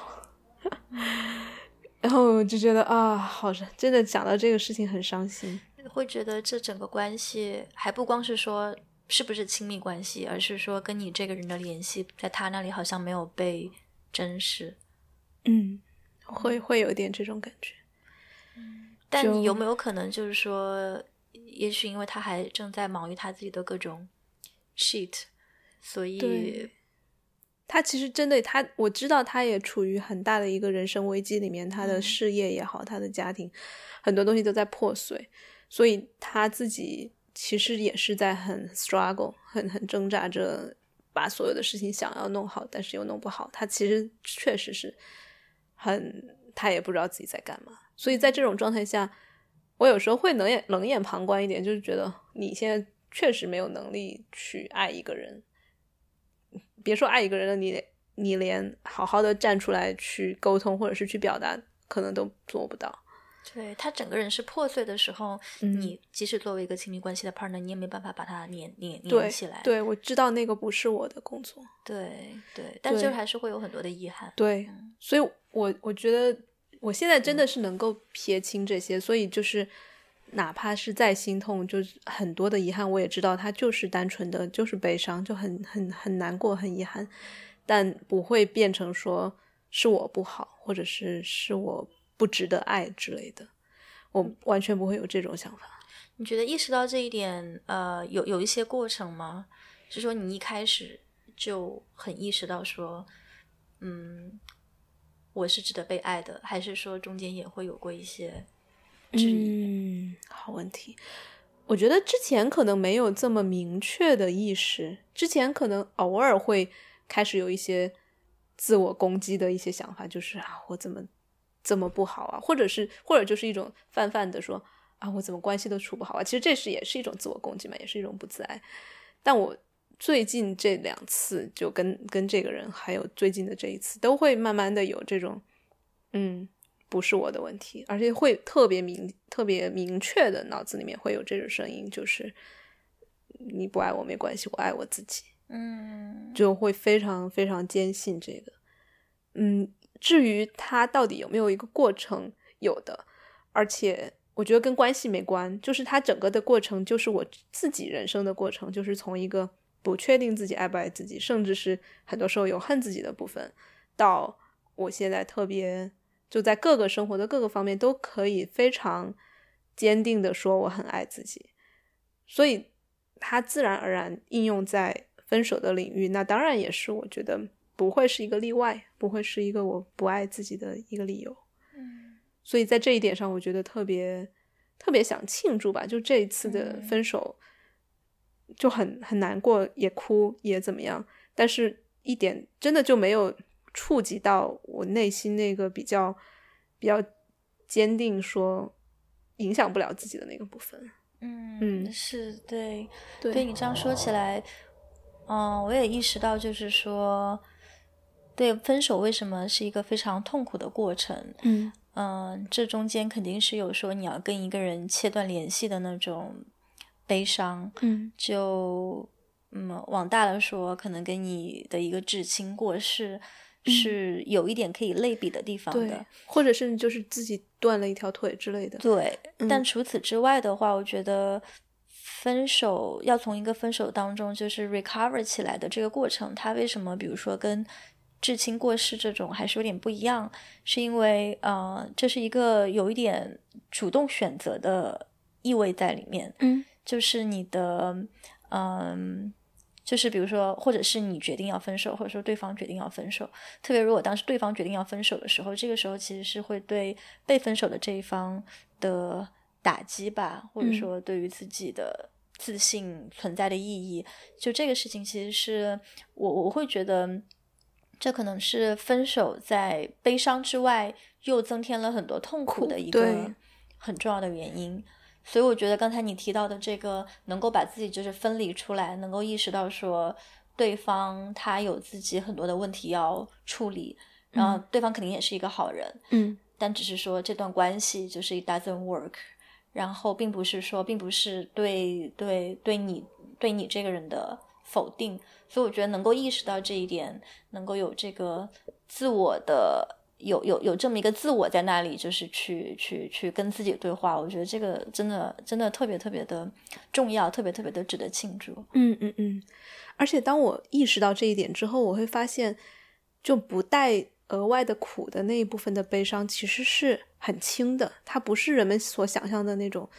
*laughs* 然后我就觉得啊，好是真的讲到这个事情很伤心。会觉得这整个关系还不光是说是不是亲密关系，而是说跟你这个人的联系，在他那里好像没有被珍视。嗯，会会有点这种感觉。就但你有没有可能就是说，也许因为他还正在忙于他自己的各种 shit，所以他其实真的，他我知道他也处于很大的一个人生危机里面，他的嗯事业也好，他的家庭很多东西都在破碎，所以他自己其实也是在很 struggle，很很挣扎着把所有的事情想要弄好，但是又弄不好。他其实确实是很，他也不知道自己在干嘛。所以在这种状态下，我有时候会冷眼冷眼旁观一点，就是觉得你现在确实没有能力去爱一个人。别说爱一个人了，你你连好好的站出来去沟通或者是去表达，可能都做不到。对他整个人是破碎的时候，嗯你即使作为一个亲密关系的 partner，你也没办法把它粘粘粘起来。对，我知道那个不是我的工作。对对，但对就还是会有很多的遗憾。对，嗯所以我我觉得我现在真的是能够撇清这些，所以就是哪怕是再心痛，就是很多的遗憾，我也知道它就是单纯的就是悲伤，就很很很难过，很遗憾，但不会变成说是我不好，或者是是我不值得爱之类的，我完全不会有这种想法。你觉得意识到这一点，呃，有有一些过程吗？是说你一开始就很意识到说，嗯，我是值得被爱的，还是说中间也会有过一些质疑？嗯，好问题。我觉得之前可能没有这么明确的意识，之前可能偶尔会开始有一些自我攻击的一些想法，就是啊，我怎么这么不好啊，或者是或者就是一种泛泛的说啊，我怎么关系都处不好啊？其实这是也是一种自我攻击嘛，也是一种不自爱。但我最近这两次就跟跟这个人，还有最近的这一次，都会慢慢的有这种，嗯，不是我的问题，而且会特别明特别明确的脑子里面会有这种声音，就是你不爱我没关系，我爱我自己。嗯就会非常非常坚信这个。嗯，至于他到底有没有一个过程，有的，而且我觉得跟关系没关，就是他整个的过程就是我自己人生的过程，就是从一个不确定自己爱不爱自己，甚至是很多时候有恨自己的部分，到我现在特别就在各个生活的各个方面都可以非常坚定的说我很爱自己，所以它自然而然应用在分手的领域，那当然也是我觉得不会是一个例外，不会是一个我不爱自己的一个理由。嗯所以在这一点上，我觉得特别特别想庆祝吧。就这一次的嗯分手，就很很难过，也哭也怎么样，但是一点真的就没有触及到我内心那个比较比较坚定说影响不了自己的那个部分。嗯嗯是对。对对你这样说起来，嗯，我也意识到，就是说，对分手为什么是一个非常痛苦的过程？嗯嗯，这中间肯定是有说你要跟一个人切断联系的那种悲伤。嗯就嗯，往大了说，可能跟你的一个至亲过世嗯是有一点可以类比的地方对的。，或者甚至就是自己断了一条腿之类的。对，但嗯除此之外的话，我觉得分手要从一个分手当中就是 recover 起来的这个过程，它为什么比如说跟至亲过世这种还是有点不一样？是因为呃，这是一个有一点主动选择的意味在里面，嗯就是你的嗯。就是比如说，或者是你决定要分手，或者说对方决定要分手。特别如果当时对方决定要分手的时候，这个时候其实是会对被分手的这一方的打击吧，或者嗯说对于自己的自信存在的意义，就这个事情，其实是我我会觉得，这可能是分手在悲伤之外又增添了很多痛苦的一个很重要的原因。所以我觉得刚才你提到的这个，能够把自己就是分离出来，能够意识到说对方他有自己很多的问题要处理，然后对方肯定也是一个好人，嗯但只是说这段关系就是 it doesn't work，然后并不是说，并不是对对对你对你这个人的否定，所以我觉得能够意识到这一点，能够有这个自我的有有有这么一个自我在那里，就是去去去跟自己对话，我觉得这个真的真的特别特别的重要，特别特别的值得庆祝。嗯嗯嗯，而且当我意识到这一点之后，我会发现，就不带额外的苦的那一部分的悲伤，其实是很轻的，它不是人们所想象的那种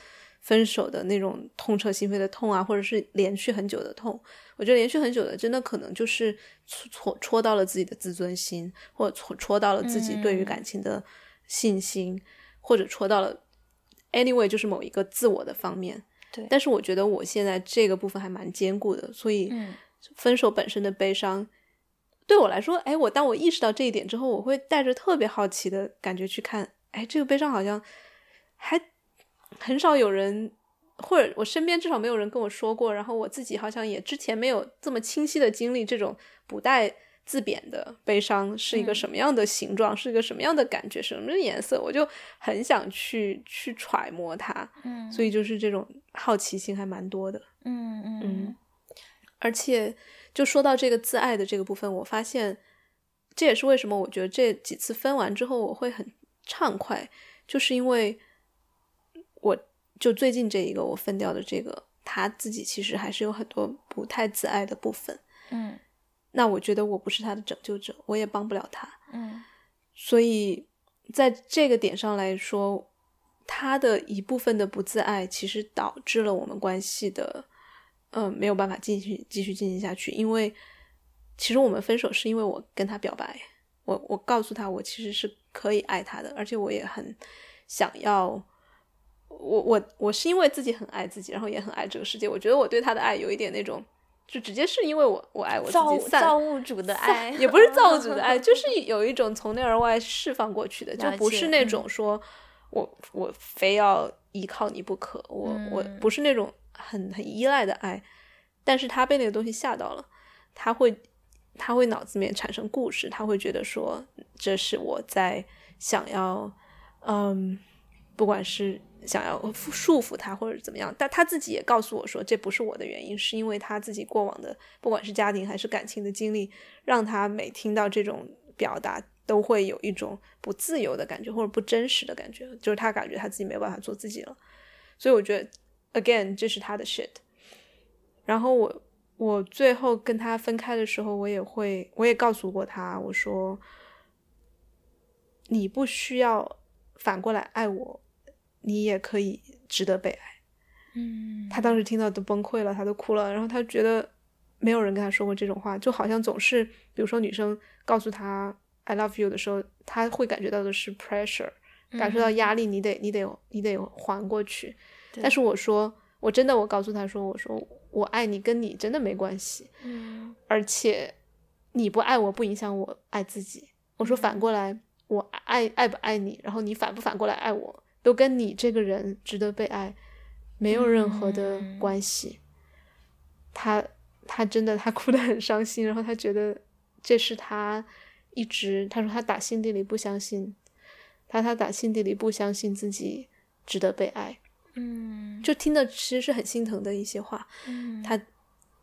分手的那种痛彻心扉的痛啊，或者是连续很久的痛。我觉得连续很久的，真的可能就是戳戳戳到了自己的自尊心，或者戳戳到了自己对于嗯感情的信心，或者戳到了 anyway 就是某一个自我的方面。对但是我觉得我现在这个部分还蛮坚固的，所以嗯分手本身的悲伤，对我来说，哎，我当我意识到这一点之后，我会带着特别好奇的感觉去看，哎，这个悲伤好像还很少有人，或者我身边至少没有人跟我说过，然后我自己好像也之前没有这么清晰的经历这种不带自贬的悲伤是一个嗯。什么样的形状，是一个什么样的感觉，什么颜色，我就很想去去揣摩它，嗯。所以就是这种好奇心还蛮多的。嗯嗯。嗯。而且就说到这个自爱的这个部分，我发现这也是为什么我觉得这几次分完之后我会很畅快，就是因为我就最近这一个我分掉的这个，他自己其实还是有很多不太自爱的部分。嗯那我觉得我不是他的拯救者，我也帮不了他，嗯所以在这个点上来说，他的一部分的不自爱，其实导致了我们关系的，嗯，没有办法继续继续进行下去。因为其实我们分手是因为我跟他表白，我我告诉他我其实是可以爱他的，而且我也很想要。我我我是因为自己很爱自己，然后也很爱这个世界。我觉得我对他的爱有一点那种，就直接是因为我我爱我自造己散造物主的爱也不是造物主的爱，*laughs* 就是有一种从内而外释放过去的，就不是那嗯种说我我非要依靠你不可，我我嗯不是那种很很依赖的爱，但是他被那个东西吓到了，他会他会脑子里面产生故事，他会觉得说这是我在想要，嗯，不管是想要束缚他或者怎么样，但他自己也告诉我说这不是我的原因，是因为他自己过往的不管是家庭还是感情的经历，让他每听到这种表达都会有一种不自由的感觉或者不真实的感觉，就是他感觉他自己没有办法做自己了，所以我觉得 again 这是他的 shit。然后我我最后跟他分开的时候，我也会我也告诉过他，我说你不需要反过来爱我，你也可以值得被爱。嗯他当时听到都崩溃了，他都哭了，然后他觉得没有人跟他说过这种话，就好像总是，比如说女生告诉他 I love you 的时候，他会感觉到的是 pressure，感受到压力，你得你得你得还过去。但是我说，我真的我告诉他说，我说我爱你跟你真的没关系，嗯而且你不爱我不影响我爱自己。我说反过来，我爱爱不爱你，然后你反不反过来爱我，都跟你这个人值得被爱没有任何的嗯关系。他他真的他哭得很伤心，然后他觉得这是他一直他说他打心底里不相信，他他打心底里不相信自己值得被爱，嗯就听的其实是很心疼的一些话。嗯他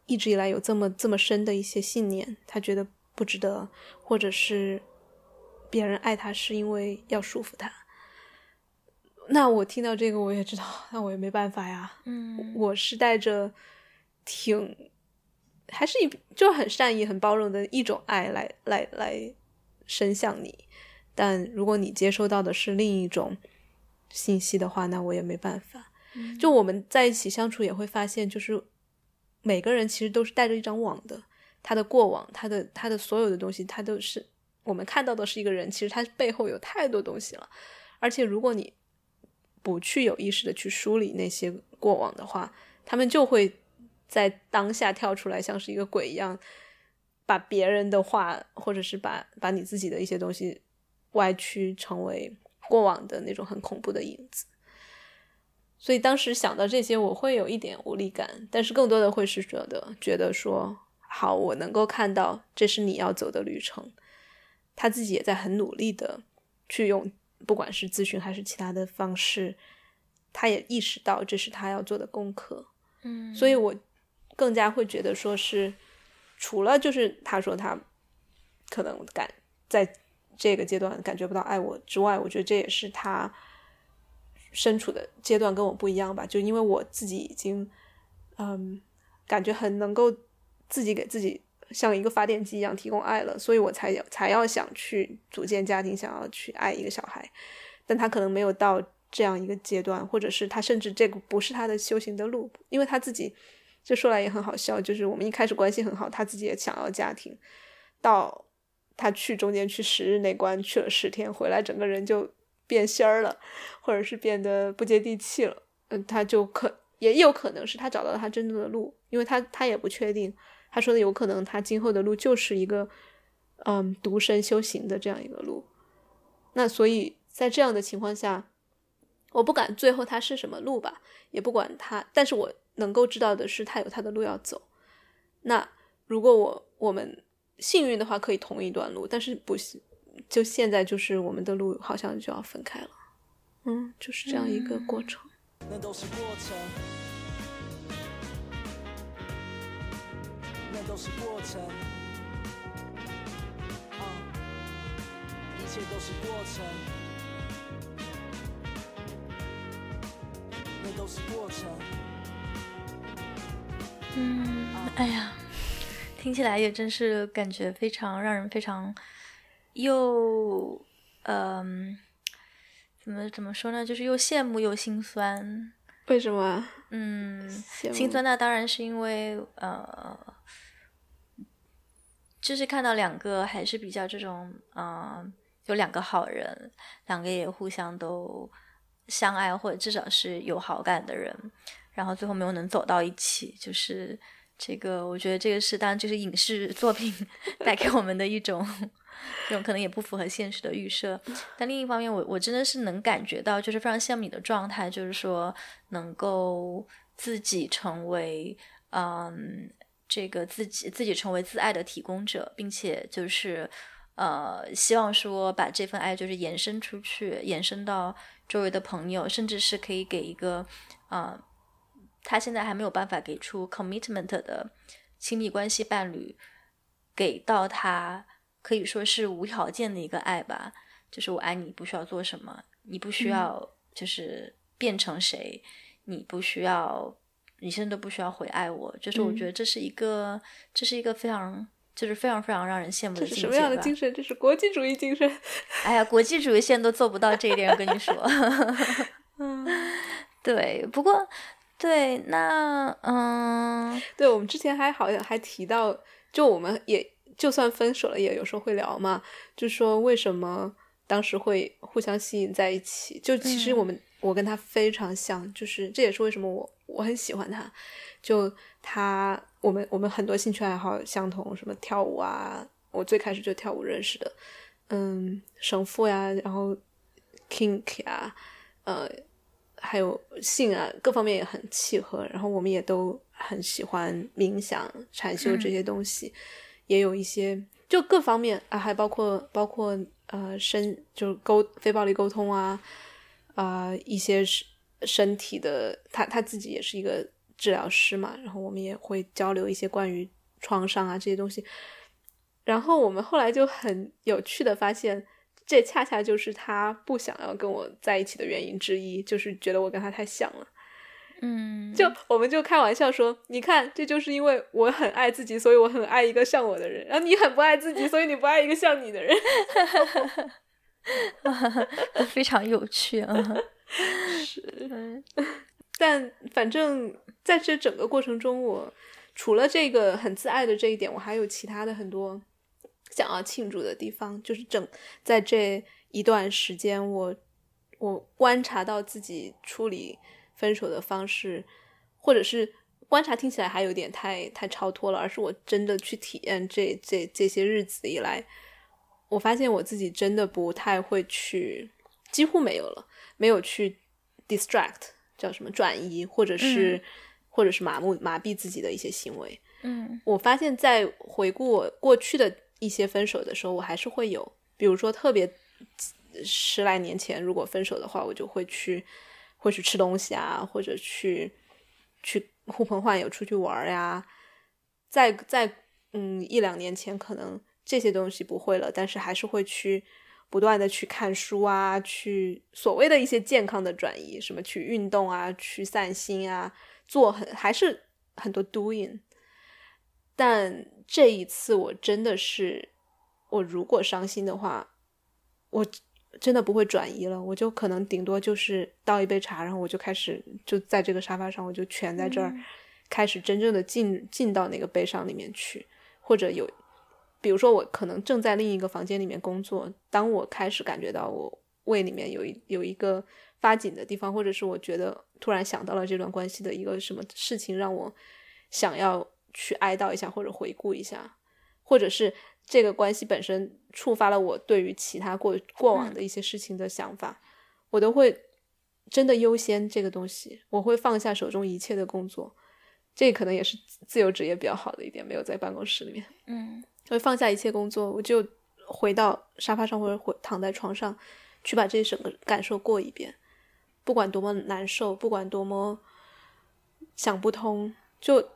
一直以来有这么这么深的一些信念，他觉得不值得，或者是别人爱他是因为要束缚他。那我听到这个，我也知道，那我也没办法呀。嗯我是带着挺，还是一就很善意、很包容的一种爱来来来伸向你。但如果你接收到的是另一种信息的话，那我也没办法。就我们在一起相处，也会发现，就是每个人其实都是带着一张网的，他的过往，他的他的所有的东西，他都是我们看到的是一个人，其实他背后有太多东西了。而且如果你不去有意识的去梳理那些过往的话，他们就会在当下跳出来，像是一个鬼一样，把别人的话，或者是把把你自己的一些东西歪曲成为过往的那种很恐怖的影子。所以当时想到这些，我会有一点无力感，但是更多的会是觉得觉得说，好，我能够看到这是你要走的旅程，他自己也在很努力的去用，不管是咨询还是其他的方式，他也意识到这是他要做的功课，嗯所以我更加会觉得说是，除了就是他说他可能感在这个阶段感觉不到爱我之外，我觉得这也是他身处的阶段跟我不一样吧。就因为我自己已经，嗯，感觉很能够自己给自己像一个发电机一样提供爱了，所以我才有才要想去组建家庭，想要去爱一个小孩。但他可能没有到这样一个阶段，或者是他甚至这个不是他的修行的路，因为他自己这说来也很好笑，就是我们一开始关系很好，他自己也想要家庭，到他去中间去十日内关去了十天，回来整个人就变仙儿了，或者是变得不接地气了，嗯，他就可也有可能是他找到了他真正的路，因为他他也不确定，他说的有可能他今后的路就是一个嗯独身修行的这样一个路，那所以在这样的情况下，我不管最后他是什么路吧，也不管他，但是我能够知道的是他有他的路要走。那如果我我们幸运的话，可以同一段路，但是不行就现在就是我们的路好像就要分开了，嗯，就是这样一个过程。那都是过程，那都是过程，啊，一切都是过程，那都是过程。嗯，哎呀，听起来也真是感觉非常让人非常又嗯、怎么怎么说呢？就是又羡慕又心酸。为什么？嗯，心酸那当然是因为呃，就是看到两个还是比较这种呃，有两个好人，两个也互相都相爱或者至少是有好感的人，然后最后没有能走到一起，就是这个，我觉得这个是当然就是影视作品 *laughs* 带给我们的一种这种可能也不符合现实的预设。但另一方面，我我真的是能感觉到，就是非常羡慕你的状态，就是说能够自己成为，嗯，这个自己自己成为自爱的提供者，并且就是呃，希望说把这份爱就是延伸出去，延伸到周围的朋友，甚至是可以给一个啊。他现在还没有办法给出 commitment 的亲密关系伴侣，给到他可以说是无条件的一个爱吧，就是我爱你，不需要做什么，你不需要就是变成谁，你不需要，你现在都不需要回爱我，就是我觉得这是一个，这是一个非常，就是非常非常让人羡慕的。这是什么样的精神？这是国际主义精神。*laughs* 哎呀，国际主义现在都做不到这一点，我跟你说。*laughs* 嗯，*laughs* 对，不过。对，那嗯，对我们之前还好像还提到，就我们也就算分手了，也有时候会聊嘛，就说为什么当时会互相吸引在一起。就其实我们我跟他非常像，就是这也是为什么我我很喜欢他。就他，我们我们很多兴趣爱好相同，什么跳舞啊，我最开始就跳舞认识的，嗯，神父呀，然后 kink 呀，呃。还有性啊，各方面也很契合，然后我们也都很喜欢冥想、禅修这些东西，也有一些就各方面啊，还包括包括呃身就是沟非暴力沟通啊啊一些身身体的，他他自己也是一个治疗师嘛，然后我们也会交流一些关于创伤啊这些东西，然后我们后来就很有趣的发现。这恰恰就是他不想要跟我在一起的原因之一，就是觉得我跟他太像了。嗯，就我们就开玩笑说，你看，这就是因为我很爱自己，所以我很爱一个像我的人，然后你很不爱自己，所以你不爱一个像你的人。*laughs* *laughs* 非常有趣啊！*laughs* 是，但反正在这整个过程中，我除了这个很自爱的这一点，我还有其他的很多。想要庆祝的地方，就是整在这一段时间，我我观察到自己处理分手的方式，或者是观察听起来还有点太太超脱了，而是我真的去体验这这这些日子以来，我发现我自己真的不太会去，几乎没有了，没有去 distract 叫什么转移，或者是或者是麻木麻痹自己的一些行为。嗯，我发现在回顾我过去的。一些分手的时候，我还是会有，比如说特别十来年前，如果分手的话，我就会去，会去吃东西啊，或者去去呼朋唤友出去玩呀。在在嗯一两年前，可能这些东西不会了，但是还是会去不断的去看书啊，去所谓的一些健康的转移，什么去运动啊，去散心啊，做很还是很多 doing。但这一次我真的是，我如果伤心的话，我真的不会转移了，我就可能顶多就是倒一杯茶，然后我就开始就在这个沙发上，我就蜷在这儿，开始真正的进进到那个悲伤里面去，或者有，比如说我可能正在另一个房间里面工作，当我开始感觉到我胃里面有一有一个发紧的地方，或者是我觉得突然想到了这段关系的一个什么事情，让我想要。去哀悼一下，或者回顾一下，或者是这个关系本身触发了我对于其他过过往的一些事情的想法，我都会真的优先这个东西，我会放下手中一切的工作，这可能也是自由职业比较好的一点，没有在办公室里面，嗯，会放下一切工作，我就回到沙发上或者回躺在床上，去把这整个感受过一遍，不管多么难受，不管多么想不通，就。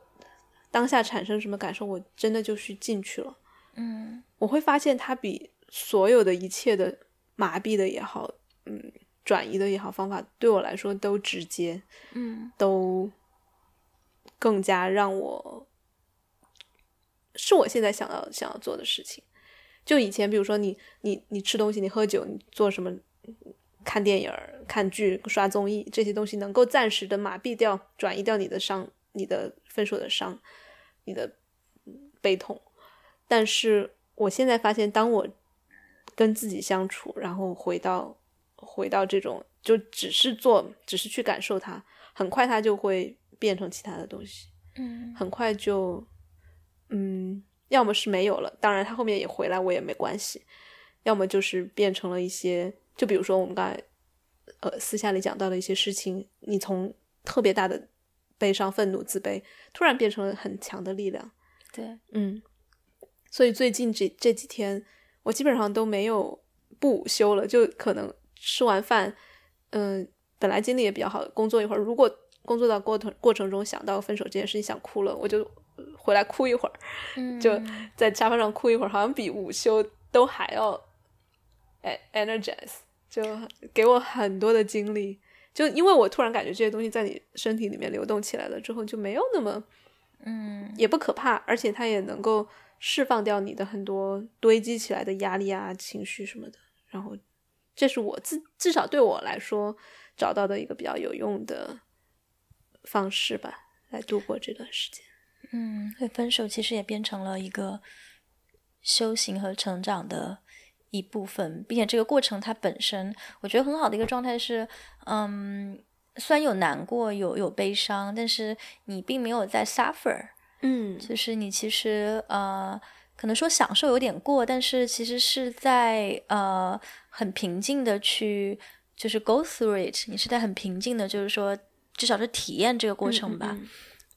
当下产生什么感受，我真的就是进去了。嗯，我会发现它比所有的一切的麻痹的也好，嗯，转移的也好方法，对我来说都直接，嗯，都更加让我是我现在想要想要做的事情。就以前，比如说你你你吃东西，你喝酒，你做什么，看电影、看剧、刷综艺这些东西，能够暂时的麻痹掉、转移掉你的伤，你的分手的伤。你的悲痛，但是我现在发现，当我跟自己相处，然后回到回到这种，就只是做，只是去感受它，很快它就会变成其他的东西，嗯，很快就，嗯，要么是没有了，当然他后面也回来，我也没关系；要么就是变成了一些，就比如说我们刚才呃私下里讲到的一些事情，你从特别大的悲伤、愤怒、自卑，突然变成了很强的力量。对，嗯，所以最近这这几天，我基本上都没有不午休了，就可能吃完饭，嗯、本来精力也比较好，工作一会儿，如果工作到过程过程中想到分手这件事情想哭了，我就回来哭一会儿，嗯就在沙发上哭一会儿，好像比午休都还要哎 energize，就给我很多的精力。就因为我突然感觉这些东西在你身体里面流动起来了之后，就没有那么嗯也不可怕，而且它也能够释放掉你的很多堆积起来的压力啊、情绪什么的。然后，这是我至至少对我来说找到的一个比较有用的方式吧，来度过这段时间。嗯，所以分手其实也变成了一个修行和成长的一部分，并且这个过程它本身，我觉得很好的一个状态是，嗯，虽然有难过，有有悲伤，但是你并没有在 suffer，嗯。就是你其实呃，可能说享受有点过，但是其实是在呃很平静的去，就是 go through it，你是在很平静的，就是说至少是体验这个过程吧。嗯嗯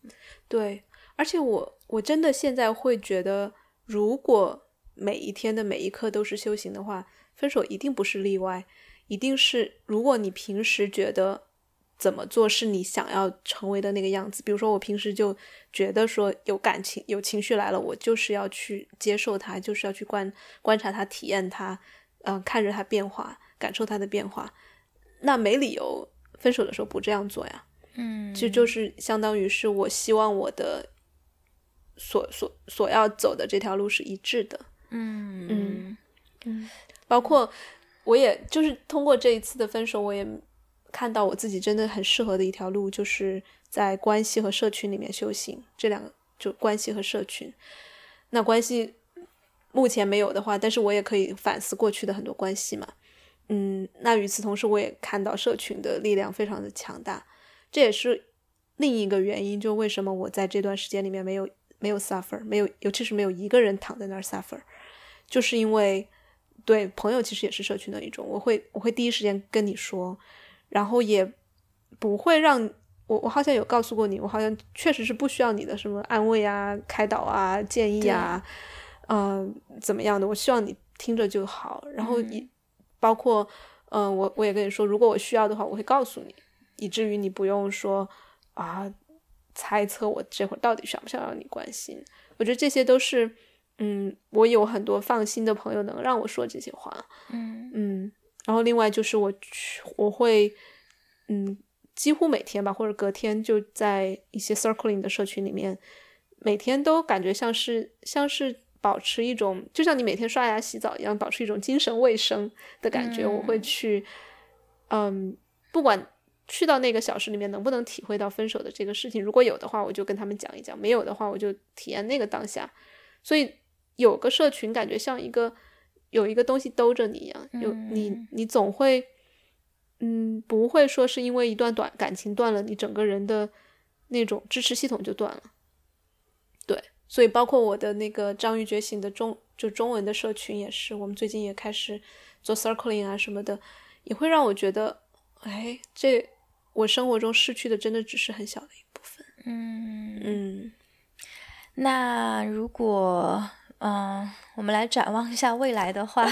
嗯。对，而且我我真的现在会觉得，如果每一天的每一刻都是修行的话，分手一定不是例外，一定是如果你平时觉得怎么做是你想要成为的那个样子，比如说我平时就觉得说有感情有情绪来了，我就是要去接受它，就是要去观观察它、体验它，嗯、看着它变化，感受它的变化，那没理由分手的时候不这样做呀。嗯，这就是相当于是我希望我的所所所要走的这条路是一致的，嗯。嗯嗯，包括我也就是通过这一次的分手，我也看到我自己真的很适合的一条路，就是在关系和社群里面修行。这两个就关系和社群，那关系目前没有的话，但是我也可以反思过去的很多关系嘛。嗯，那与此同时，我也看到社群的力量非常的强大，这也是另一个原因，就为什么我在这段时间里面没有没有 suffer，没有，尤其是没有一个人躺在那儿 suffer，就是因为对朋友其实也是社群的一种，我会我会第一时间跟你说，然后也不会让我我好像有告诉过你，我好像确实是不需要你的什么安慰啊、开导啊、建议啊，嗯、怎么样的，我希望你听着就好，然后也、包括嗯、呃我我也跟你说，如果我需要的话，我会告诉你，以至于你不用说啊猜测我这会儿到底想不想让你关心，我觉得这些都是。嗯，我有很多放心的朋友能让我说这些话，嗯嗯，然后另外就是我去，我会，嗯，几乎每天吧，或者隔天就在一些 circling 的社群里面，每天都感觉像是像是保持一种，就像你每天刷牙洗澡一样，保持一种精神卫生的感觉。我会去，嗯，不管去到那个小时里面能不能体会到分手的这个事情，如果有的话，我就跟他们讲一讲；没有的话，我就体验那个当下。所以有个社群，感觉像一个有一个东西兜着你一样，有你嗯你总会，嗯，不会说是因为一段短感情断了，你整个人的那种支持系统就断了。对，所以包括我的那个章鱼觉醒的中就中文的社群也是，我们最近也开始做 circling 啊什么的，也会让我觉得，哎，这我生活中失去的真的只是很小的一部分。嗯嗯那如果嗯、我们来展望一下未来的话，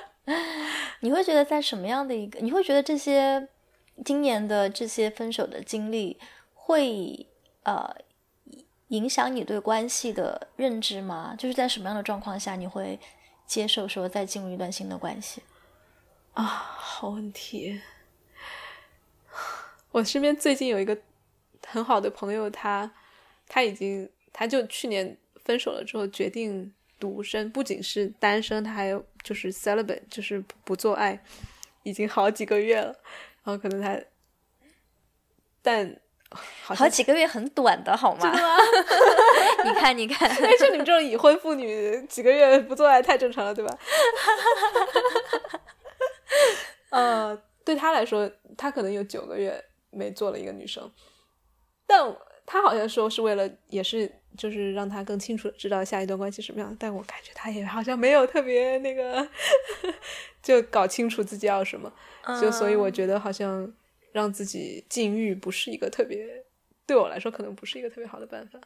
*laughs* 你会觉得在什么样的一个？你会觉得这些今年的这些分手的经历会呃影响你对关系的认知吗？就是在什么样的状况下你会接受说再进入一段新的关系？啊，好问题。我身边最近有一个很好的朋友，他他已经他就去年分手了之后决定独身，不仅是单身，他还有就是 celibate，就是不不做爱，已经好几个月了。然后可能他，但好好几个月很短的好吗？吗？*laughs* 你看，你看，*laughs* 但是你们这种已婚妇女几个月不做爱太正常了，对吧？*laughs* 呃，对他来说，他可能有九个月没做了一个女生，但他好像说是为了也是就是让他更清楚知道下一段关系什么样，但我感觉他也好像没有特别那个，*laughs* 就搞清楚自己要什么，就所以我觉得好像让自己禁欲不是一个特别对我来说可能不是一个特别好的办法。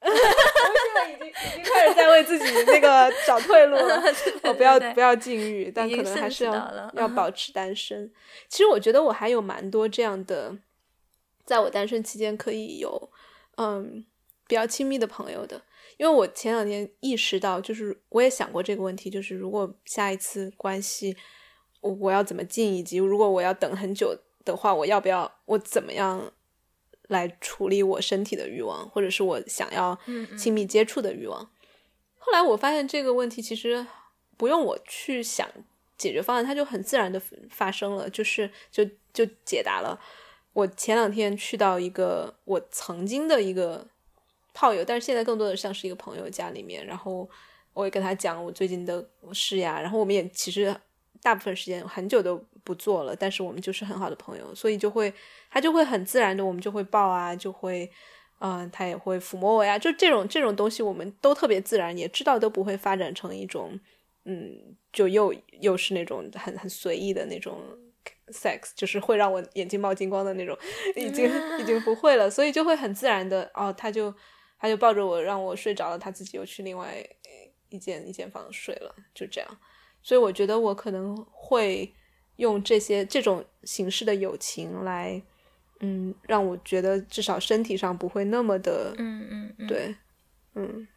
我现在已经已经开始在为自己那个找退路了。*laughs* 我不要不要禁欲，但可能还是要要 *laughs* 保持单身。其实我觉得我还有蛮多这样的，在我单身期间可以有嗯比较亲密的朋友的。因为我前两天意识到，就是我也想过这个问题，就是如果下一次关系我我要怎么进，以及如果我要等很久的话，我要不要我怎么样来处理我身体的欲望，或者是我想要亲密接触的欲望。后来我发现这个问题其实不用我去想解决方案，它就很自然的发生了，就是就就解答了。我前两天去到一个我曾经的一个炮友，但是现在更多的像是一个朋友家里面，然后我也跟他讲我最近的事呀，然后我们也其实大部分时间很久都不做了，但是我们就是很好的朋友，所以就会他就会很自然的，我们就会抱啊，就会嗯、他也会抚摸我呀，就这种这种东西我们都特别自然，也知道都不会发展成一种嗯，就又又是那种很很随意的那种 sex，就是会让我眼睛冒金光的那种，已经 *laughs* 已经不会了，所以就会很自然的哦，他就他就抱着我让我睡着了，他自己又去另外一间一间房睡了，就这样。所以我觉得我可能会用这些这种形式的友情来，嗯，让我觉得至少身体上不会那么的，嗯嗯嗯，对，嗯，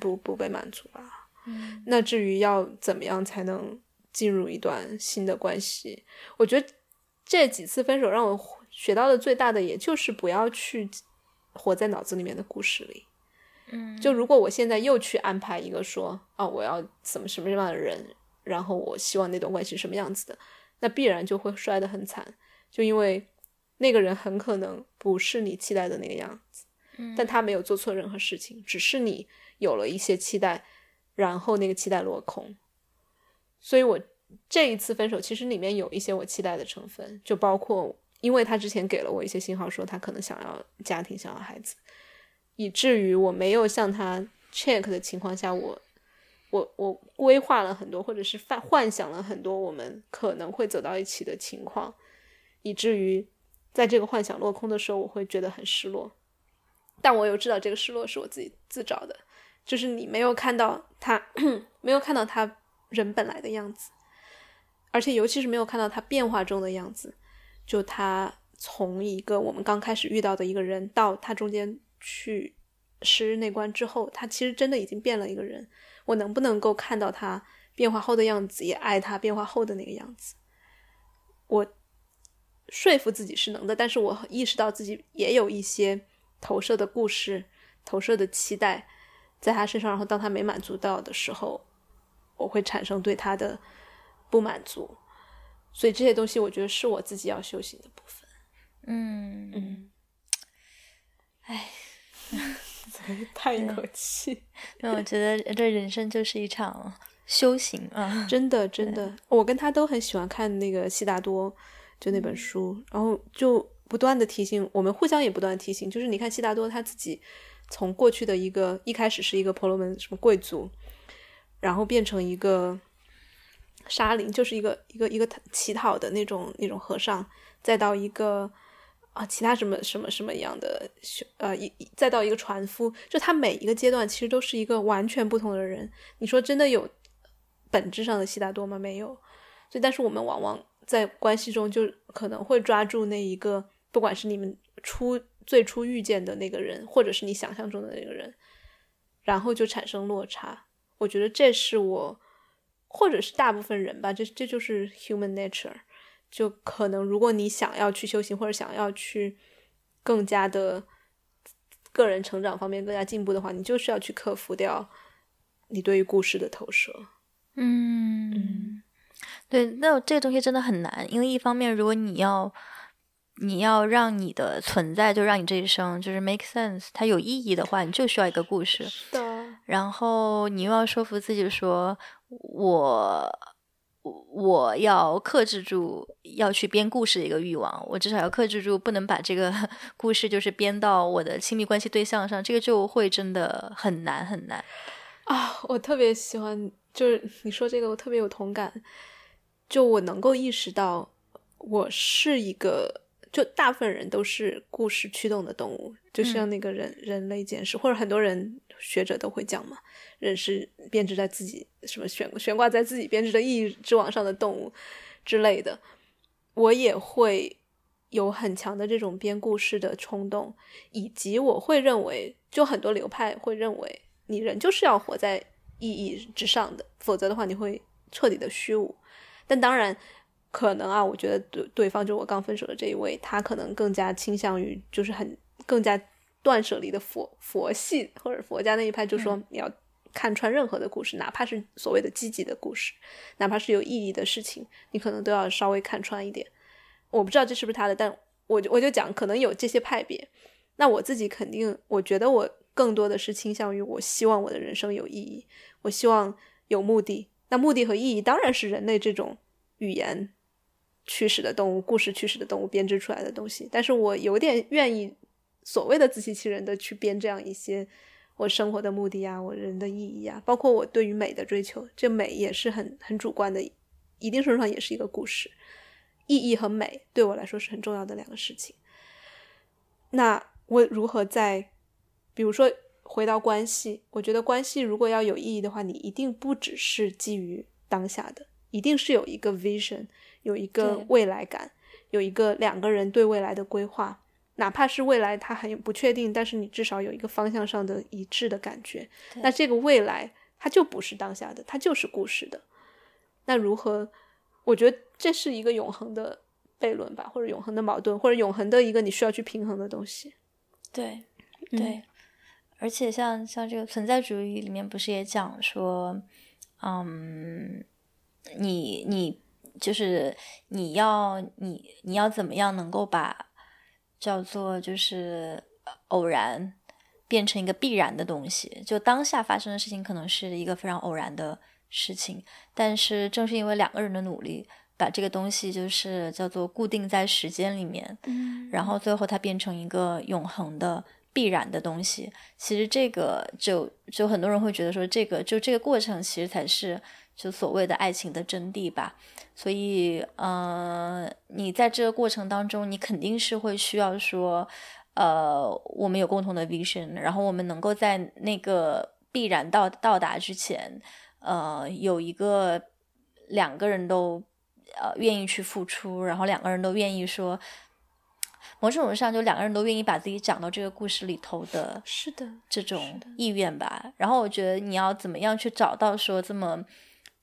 不不被满足吧。嗯那至于要怎么样才能进入一段新的关系，我觉得这几次分手让我学到的最大的，也就是不要去活在脑子里面的故事里。嗯，就如果我现在又去安排一个说，啊，我要怎么什么什么样的人，然后我希望那段关系是什么样子的，那必然就会摔得很惨，就因为那个人很可能不是你期待的那个样子，嗯但他没有做错任何事情，只是你有了一些期待，然后那个期待落空。所以我这一次分手，其实里面有一些我期待的成分，就包括因为他之前给了我一些信号，说他可能想要家庭，想要孩子，以至于我没有向他 check 的情况下，我我我规划了很多，或者是幻幻想了很多我们可能会走到一起的情况，以至于在这个幻想落空的时候，我会觉得很失落。但我又知道这个失落是我自己自找的，就是你没有看到他，*clears throat* 没有看到他人本来的样子，而且尤其是没有看到他变化中的样子。就他从一个我们刚开始遇到的一个人，到他中间去十日内关之后，他其实真的已经变了一个人。我能不能够看到他变化后的样子，也爱他变化后的那个样子？我说服自己是能的，但是我意识到自己也有一些投射的故事、投射的期待在他身上，然后当他没满足到的时候，我会产生对他的不满足。所以这些东西，我觉得是我自己要修行的部分。嗯嗯，*laughs* 唉，*laughs* 叹一口气。因为我觉得这人生就是一场修行啊。真的 *laughs* 真的，我跟他都很喜欢看那个悉达多，就那本书，然后就不断的提醒我们，互相也不断提醒，就是你看悉达多他自己从过去的一个一开始是一个婆罗门什么贵族，然后变成一个沙林，就是一个一个一个乞讨的那种那种和尚，再到一个。啊，其他什么什么什么一样的呃一再到一个船夫，就他每一个阶段其实都是一个完全不同的人。你说真的有本质上的悉达多吗？没有。所以，但是我们往往在关系中就可能会抓住那一个，不管是你们初最初遇见的那个人，或者是你想象中的那个人，然后就产生落差。我觉得这是我，或者是大部分人吧，这这就是 human nature。就可能，如果你想要去修行，或者想要去更加的个人成长方面更加进步的话，你就是要去克服掉你对于故事的投射。嗯，对，那这个东西真的很难，因为一方面，如果你要你要让你的存在，就让你这一生就是 make sense，它有意义的话，你就需要一个故事。是的，然后你又要说服自己说，我我要克制住要去编故事的一个欲望，我至少要克制住不能把这个 *laughs* 故事就是编到我的亲密关系对象上，这个就会真的很难很难。啊，我特别喜欢，就是你说这个，我特别有同感。就我能够意识到，我是一个，就大部分人都是故事驱动的动物，就像那个人、人类简史，或者很多人学者都会讲嘛，人是编织在自己什么悬悬挂在自己编织的意义之网上的动物之类的。我也会有很强的这种编故事的冲动，以及我会认为，就很多流派会认为。你人就是要活在意义之上的，否则的话你会彻底的虚无。但当然，可能啊，我觉得对对方就我刚分手的这一位，他可能更加倾向于就是很更加断舍离的佛佛系或者佛家那一派，就说你要看穿任何的故事，哪怕是所谓的积极的故事，哪怕是有意义的事情，你可能都要稍微看穿一点。我不知道这是不是他的，但我就我就讲，可能有这些派别。那我自己肯定，我觉得我。更多的是倾向于，我希望我的人生有意义，我希望有目的。那目的和意义当然是人类这种语言驱使的动物、故事驱使的动物编织出来的东西。但是我有点愿意所谓的自欺欺人的去编这样一些我生活的目的啊，我人的意义啊，包括我对于美的追求。这美也是很很主观的，一定程度上也是一个故事。意义和美对我来说是很重要的两个事情。那我如何在？比如说，回到关系，我觉得关系如果要有意义的话，你一定不只是基于当下的，一定是有一个 vision，有一个未来感，有一个两个人对未来的规划，哪怕是未来它很不确定，但是你至少有一个方向上的一致的感觉。那这个未来它就不是当下的，它就是故事的。那如何？我觉得这是一个永恒的悖论吧，或者永恒的矛盾，或者永恒的一个你需要去平衡的东西。对，对。而且像像这个存在主义里面不是也讲说，嗯，你你就是你要你你要怎么样能够把叫做就是偶然变成一个必然的东西？就当下发生的事情可能是一个非常偶然的事情，但是正是因为两个人的努力，把这个东西就是叫做固定在时间里面，嗯，然后最后它变成一个永恒的。必然的东西，其实这个就就很多人会觉得说，这个就这个过程其实才是就所谓的爱情的真谛吧。所以，呃，你在这个过程当中，你肯定是会需要说，呃，我们有共同的 vision，然后我们能够在那个必然到到达之前，呃，有一个两个人都呃愿意去付出，然后两个人都愿意说。某种程度上，就两个人都愿意把自己讲到这个故事里头的，是的，这种意愿吧。然后我觉得你要怎么样去找到说这么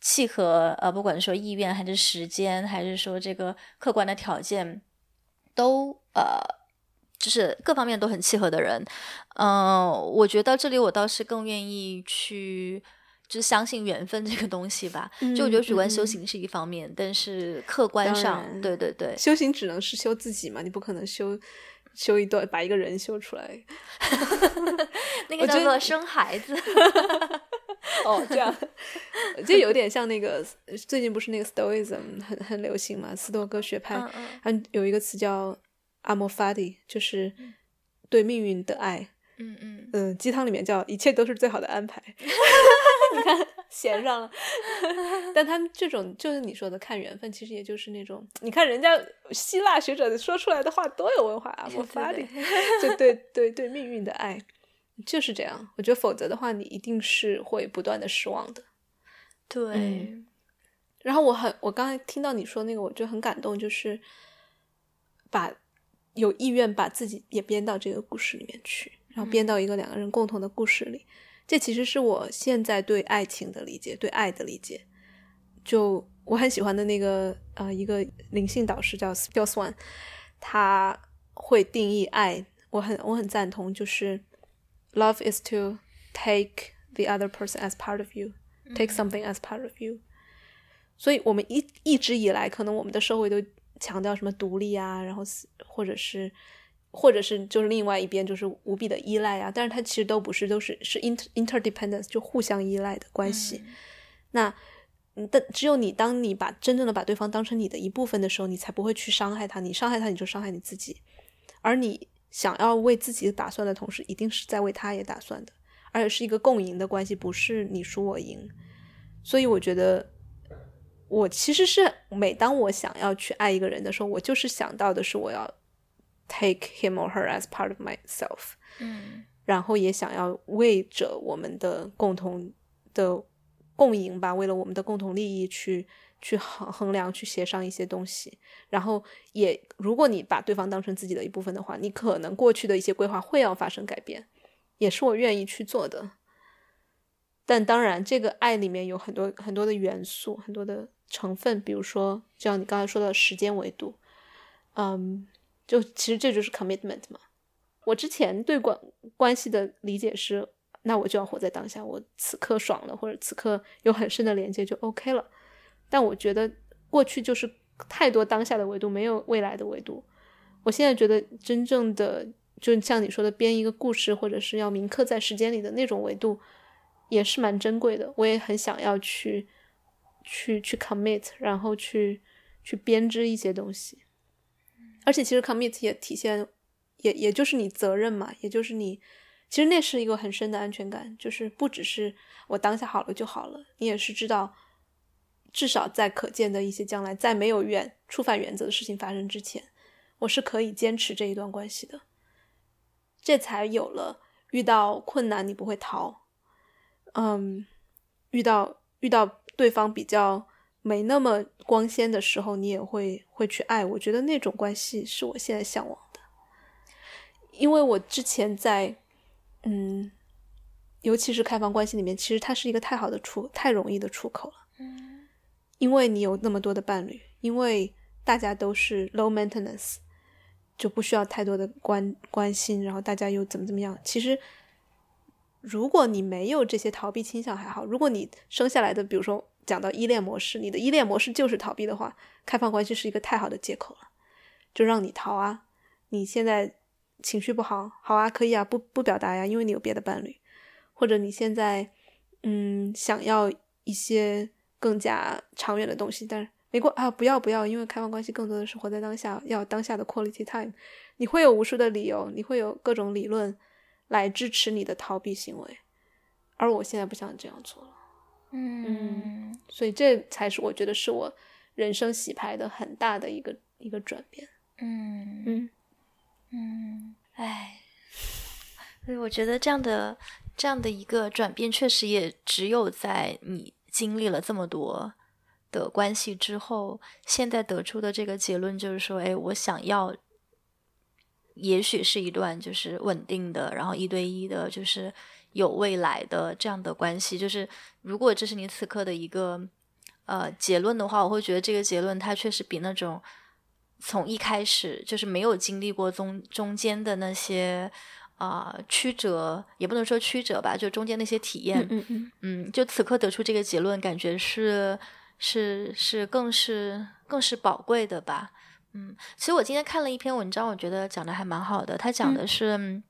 契合，呃，不管是说意愿还是时间，还是说这个客观的条件，都呃，就是各方面都很契合的人。嗯，我觉得这里我倒是更愿意去。就是相信缘分这个东西吧，就我觉得主观修行是一方面，但是客观上，对对对，修行只能是修自己嘛，你不可能修修一段把一个人修出来，*laughs* 那个叫做生孩子。*laughs* 哦，这样就有点像那个最近不是那个 Stoicism 很很流行嘛，斯多哥学派，它有一个词叫 Amor Fati，就是对命运的爱。嗯嗯嗯，鸡汤里面叫一切都是最好的安排。*laughs* 你看，闲上了。*laughs* 但他们这种就是你说的看缘分，其实也就是那种，你看人家希腊学者说出来的话多有文化啊！*laughs* 我发的，*laughs* 就对对对命运的爱就是这样。我觉得否则的话，你一定是会不断的失望的。对。然后我很，我刚才听到你说那个，我就很感动，就是把有意愿把自己也编到这个故事里面去，然后编到一个两个人共同的故事里。这其实是我现在对爱情的理解，对爱的理解。就我很喜欢的那个呃，一个灵性导师叫叫 Swan，他会定义爱，我很我很赞同，就是 Love is to take the other person as part of you，take something as part of you。所以我们一一直以来，可能我们的社会都强调什么独立啊，然后或者是。或者是就是另外一边就是无比的依赖啊，但是它其实都不是，都是是 inter interdependence 就互相依赖的关系。那嗯但只有你当你把真正的把对方当成你的一部分的时候，你才不会去伤害他。你伤害他，你就伤害你自己。而你想要为自己打算的同时，一定是在为他也打算的，而且是一个共赢的关系，不是你输我赢。所以我觉得，我其实是每当我想要去爱一个人的时候，我就是想到的是我要 take him or her as part of myself，嗯然后也想要为着我们的共同的共赢吧，为了我们的共同利益去去衡衡量、去协商一些东西。然后也，如果你把对方当成自己的一部分的话，你可能过去的一些规划会要发生改变，也是我愿意去做的。但当然，这个爱里面有很多很多的元素，很多的成分，比如说，就像你刚才说的时间维度，嗯，就其实这就是 commitment 嘛。我之前对关关系的理解是，那我就要活在当下，我此刻爽了，或者此刻有很深的连接就 OK 了。但我觉得过去就是太多当下的维度，没有未来的维度。我现在觉得真正的，就像你说的，编一个故事，或者是要铭刻在时间里的那种维度，也是蛮珍贵的。我也很想要去去去 commit，然后去去编织一些东西。而且其实 commit 也体现，也也就是你责任嘛，也就是你，其实那是一个很深的安全感，就是不只是我当下好了就好了，你也是知道，至少在可见的一些将来，在没有原触犯原则的事情发生之前，我是可以坚持这一段关系的，这才有了遇到困难你不会逃，嗯，遇到遇到对方比较没那么光鲜的时候，你也会会去爱。我觉得那种关系是我现在向往的，因为我之前在，嗯，尤其是开放关系里面，其实它是一个太好的出太容易的出口了。嗯因为你有那么多的伴侣，因为大家都是 low maintenance，就不需要太多的关关心，然后大家又怎么怎么样。其实，如果你没有这些逃避倾向还好，如果你生下来的，比如说讲到依恋模式，你的依恋模式就是逃避的话，开放关系是一个太好的借口了，就让你逃啊。你现在情绪不好，好啊，可以啊，不不表达呀，因为你有别的伴侣，或者你现在嗯想要一些。更加长远的东西，但是没过啊，不要不要，因为开放关系更多的是活在当下，要当下的 quality time。你会有无数的理由，你会有各种理论来支持你的逃避行为，而我现在不想这样做了，嗯所以这才是我觉得是我人生洗牌的很大的一个一个转变。嗯嗯嗯，哎，所以我觉得这样的这样的一个转变，确实也只有在你。经历了这么多的关系之后，现在得出的这个结论就是说，哎，我想要，也许是一段就是稳定的，然后一对一的，就是有未来的这样的关系。就是如果这是你此刻的一个呃结论的话，我会觉得这个结论它确实比那种从一开始就是没有经历过中中间的那些。啊、呃，曲折也不能说曲折吧，就中间那些体验，嗯嗯嗯，就此刻得出这个结论，感觉是是是更是更是宝贵的吧。嗯，其实我今天看了一篇文章，我觉得讲的还蛮好的。他讲的是，嗯、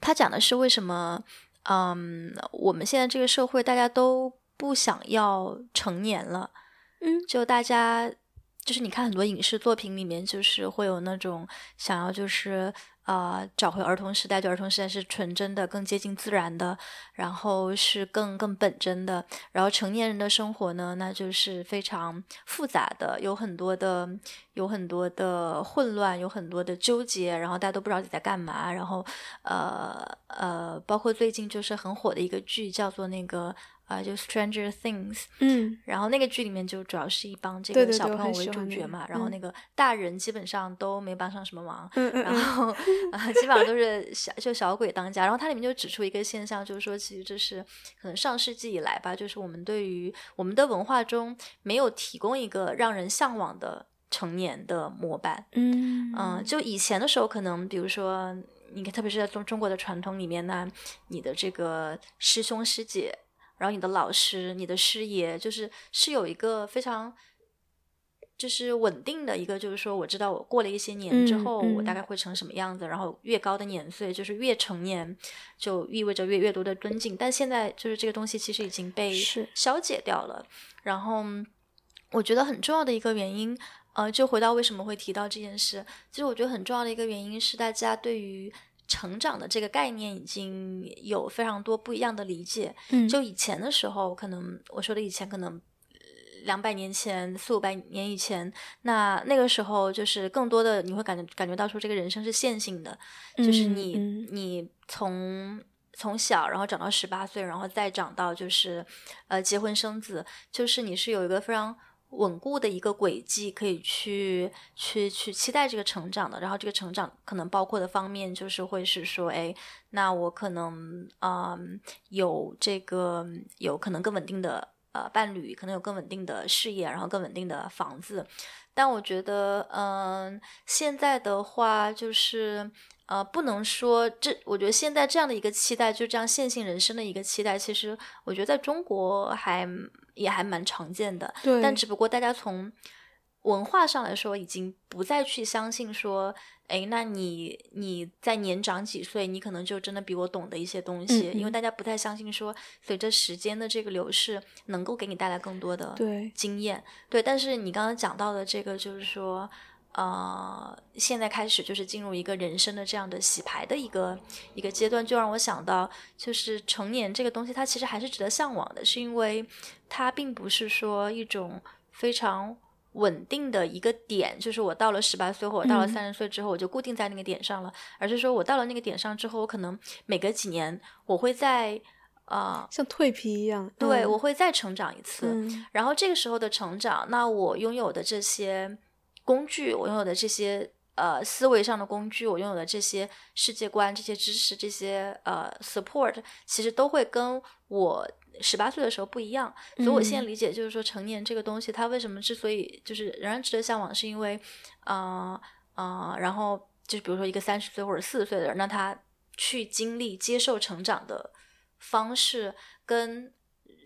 他讲的是为什么，嗯，我们现在这个社会大家都不想要成年了，嗯，就大家就是你看很多影视作品里面，就是会有那种想要就是。啊、找回儿童时代，就儿童时代是纯真的，更接近自然的，然后是更更本真的。然后成年人的生活呢，那就是非常复杂的，有很多的有很多的混乱，有很多的纠结，然后大家都不知道自己在干嘛。然后呃呃，包括最近就是很火的一个剧，叫做那个。啊、呃，就 Stranger Things，嗯，然后那个剧里面就主要是一帮这个小朋友为主角嘛，然后那个大人基本上都没帮上什么忙，嗯 *laughs* 嗯然后啊，基本上都是小就小鬼当家。然后它里面就指出一个现象，就是说，其实这是可能上世纪以来吧，就是我们对于我们的文化中没有提供一个让人向往的成年的模板。嗯嗯，就以前的时候，可能比如说，你看，特别是在中中国的传统里面呢，你的这个师兄师姐。然后你的老师、你的师爷，就是是有一个非常就是稳定的一个，就是说我知道我过了一些年之嗯后，我大嗯概会成什么样子，然后越高的年岁，就是越成年，就意味着越越多的尊敬。但现在就是这个东西其实已经被消解掉了。然后我觉得很重要的一个原因，呃，就回到为什么会提到这件事，其实我觉得很重要的一个原因是大家对于成长的这个概念已经有非常多不一样的理解。嗯就以前的时候，可能我说的以前可能。两百年前、四五百年以前，那那个时候就是更多的你会感觉感觉到说这个人生是线性的，就是嗯你、嗯你从从小然后长到十八岁，然后再长到就是呃结婚生子，就是你是有一个非常稳固的一个轨迹可以去去去期待这个成长的。然后这个成长可能包括的方面就是会是说，哎，那我可能嗯、有这个有可能更稳定的呃伴侣，可能有更稳定的事业，然后更稳定的房子。但我觉得，嗯、现在的话就是。呃，不能说这，我觉得现在这样的一个期待，就这样线性人生的一个期待，其实我觉得在中国还也还蛮常见的。对，但只不过大家从文化上来说，已经不再去相信说，哎，那你你在年长几岁，你可能就真的比我懂得一些东西，因为大家不太相信说，随着时间的这个流逝，能够给你带来更多的对经验。对，但是你刚刚讲到的这个，就是说。呃，现在开始就是进入一个人生的这样的洗牌的一个一个阶段，就让我想到，就是成年这个东西，它其实还是值得向往的，是因为它并不是说一种非常稳定的一个点，就是我到了十八岁或者到了嗯。三十岁之后，我就固定在那个点上了，而是说我到了那个点上之后，我可能每隔几年我会在呃，像蜕皮一样。对、嗯。我会再成长一次，嗯。然后这个时候的成长，那我拥有的这些工具，我拥有的这些呃思维上的工具，我拥有的这些世界观、这些知识、这些呃 support，其实都会跟我十八岁的时候不一样。所以我现在嗯理解就是说，成年这个东西，它为什么之所以就是仍然值得向往，是因为呃呃，然后就是比如说一个三十岁或者四十岁的人，那他去经历、接受成长的方式，跟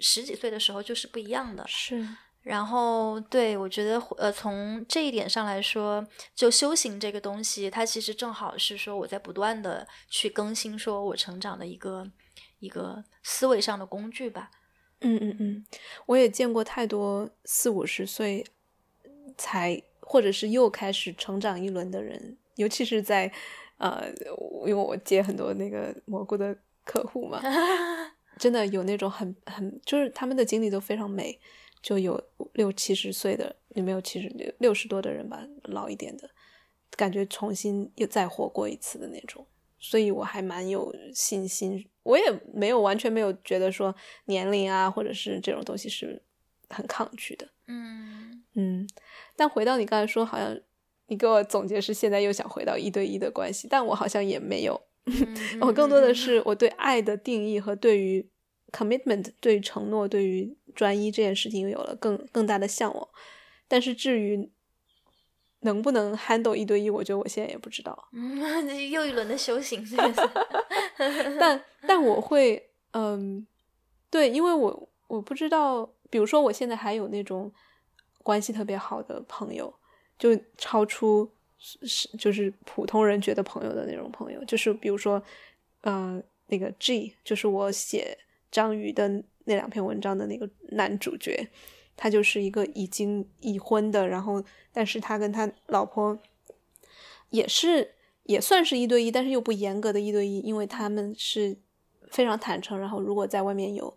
十几岁的时候就是不一样的。是然后，对我觉得，呃，从这一点上来说，就修行这个东西，它其实正好是说我在不断的去更新，说我成长的一个一个思维上的工具吧。嗯嗯嗯，我也见过太多四五十岁才或者是又开始成长一轮的人，尤其是在呃，因为我接很多那个蘑菇的客户嘛，*laughs* 真的有那种很很就是他们的经历都非常美，就有六七十岁的，也没有七十六六十多的人吧，老一点的，感觉重新又再活过一次的那种，所以我还蛮有信心。我也没有完全没有觉得说年龄啊，或者是这种东西是很抗拒的。嗯嗯，但回到你刚才说，好像你给我总结是现在又想回到一对一的关系，但我好像也没有。嗯 *laughs* 我更多的是我对爱的定义和对于 commitment、对于承诺、对于专一这件事情有了更更大的向往。但是至于能不能 handle 一对一，我觉得我现在也不知道。嗯，这又一轮的修行，这个是但但我会，嗯，对，因为我我不知道，比如说我现在还有那种关系特别好的朋友，就超出是就是普通人觉得朋友的那种朋友，就是比如说，呃，那个 G，就是我写章鱼的那两篇文章的那个男主角，他就是一个已经已婚的，然后但是他跟他老婆也是也算是一对一，但是又不严格的一对一，因为他们是非常坦诚，然后如果在外面有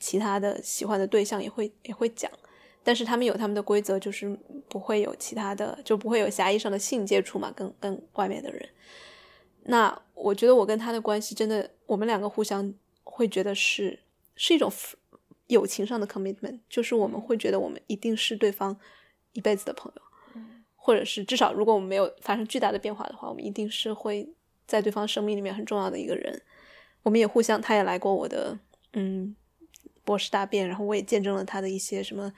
其他的喜欢的对象，也会也会讲，但是他们有他们的规则，就是不会有其他的，就不会有狭义上的性接触嘛，跟跟外面的人。那我觉得我跟他的关系真的，我们两个互相会觉得是是一种友情上的 commitment，就是我们会觉得我们一定是对方一辈子的朋友，或者是至少如果我们没有发生巨大的变化的话，我们一定是会在对方生命里面很重要的一个人。我们也互相，他也来过我的嗯博士答辩，然后我也见证了他的一些什么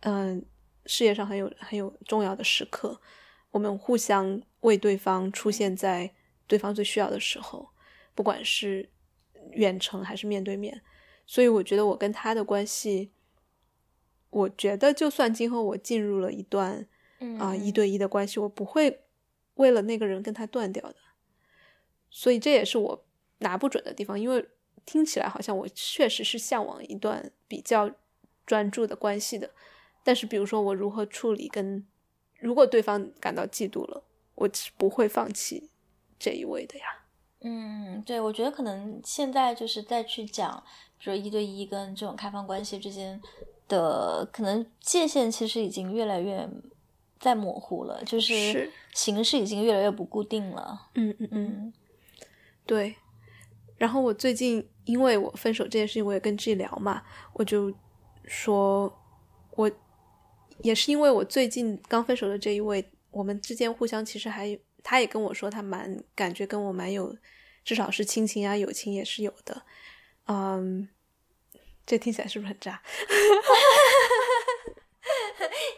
嗯、呃、事业上很有很有重要的时刻，我们互相为对方出现在对方最需要的时候，不管是远程还是面对面。所以我觉得我跟他的关系，我觉得就算今后我进入了一段嗯啊、一对一的关系，我不会为了那个人跟他断掉的。所以这也是我拿不准的地方，因为听起来好像我确实是向往一段比较专注的关系的，但是比如说我如何处理跟如果对方感到嫉妒了，我是不会放弃这一位的呀。嗯，对，我觉得可能现在就是再去讲，说一对一跟这种开放关系之间的可能界限，其实已经越来越在模糊了，就是是形式已经越来越不固定了。嗯嗯嗯，嗯对。然后我最近因为我分手这件事情，我也跟自己聊嘛，我就说，我也是因为我最近刚分手的这一位，我们之间互相其实还，他也跟我说他蛮感觉跟我蛮有，至少是亲情啊友情也是有的，嗯，这听起来是不是很渣？*laughs*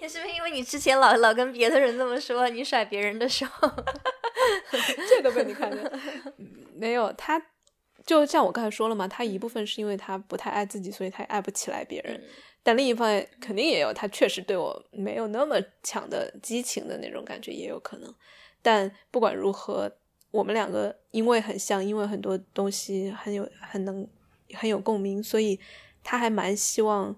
也是不是因为你之前老老跟别的人这么说，你甩别人的时候，*laughs* 这都被你看见。嗯没有，他就像我刚才说了嘛，他一部分是因为他不太爱自己，所以他爱不起来别人。但另一方面，肯定也有他确实对我没有那么强的激情的那种感觉，也有可能。但不管如何，我们两个因为很像，因为很多东西很有很能很有共鸣，所以他还蛮希望。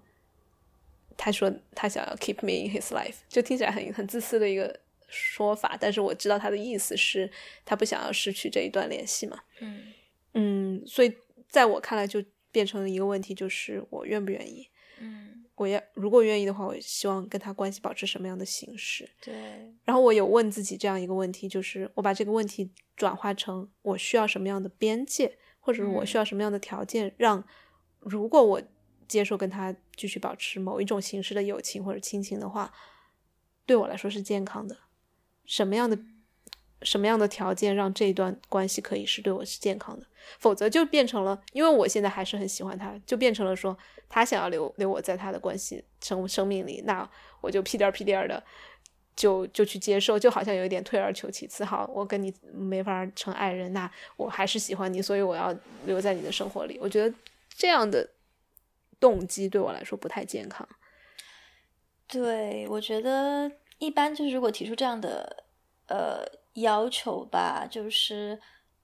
他说他想要 keep me in his life，就听起来很很自私的一个说法，但是我知道他的意思是他不想要失去这一段联系嘛。嗯嗯，所以在我看来就变成了一个问题，就是我愿不愿意。嗯，我要如果愿意的话，我希望跟他关系保持什么样的形式？对，然后我有问自己这样一个问题，就是我把这个问题转化成我需要什么样的边界，或者是我需要什么样的条件，让如果我接受跟他继续保持某一种形式的友情或者亲情的话，对我来说是健康的。什么样的什么样的条件让这一段关系可以是对我是健康的？否则就变成了，因为我现在还是很喜欢他，就变成了说他想要留留我在他的关系生生命里，那我就屁颠儿屁颠儿的就就去接受，就好像有一点退而求其次。好，我跟你没法成爱人，那我还是喜欢你，所以我要留在你的生活里。我觉得这样的动机对我来说不太健康。对，我觉得一般就是如果提出这样的呃要求吧，就是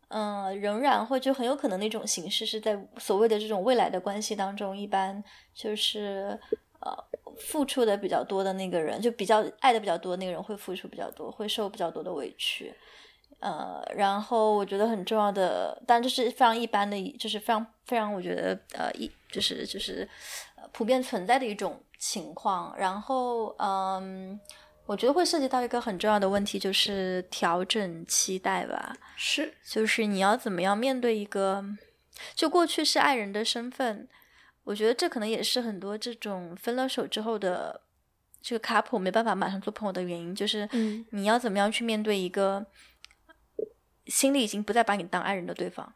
嗯、仍然会就很有可能那种形式是在所谓的这种未来的关系当中，一般就是呃付出的比较多的那个人，就比较爱的比较多的那个人会付出比较多，会受比较多的委屈。呃，然后我觉得很重要的，但这是非常一般的，就是非常非常，我觉得呃一就是就是呃普遍存在的一种情况。然后嗯，我觉得会涉及到一个很重要的问题，就是调整期待吧。是，就是你要怎么样面对一个，就过去是爱人的身份，我觉得这可能也是很多这种分了手之后的这个 couple 没办法马上做朋友的原因，就是嗯你要怎么样去面对一个心里已经不再把你当爱人的对方。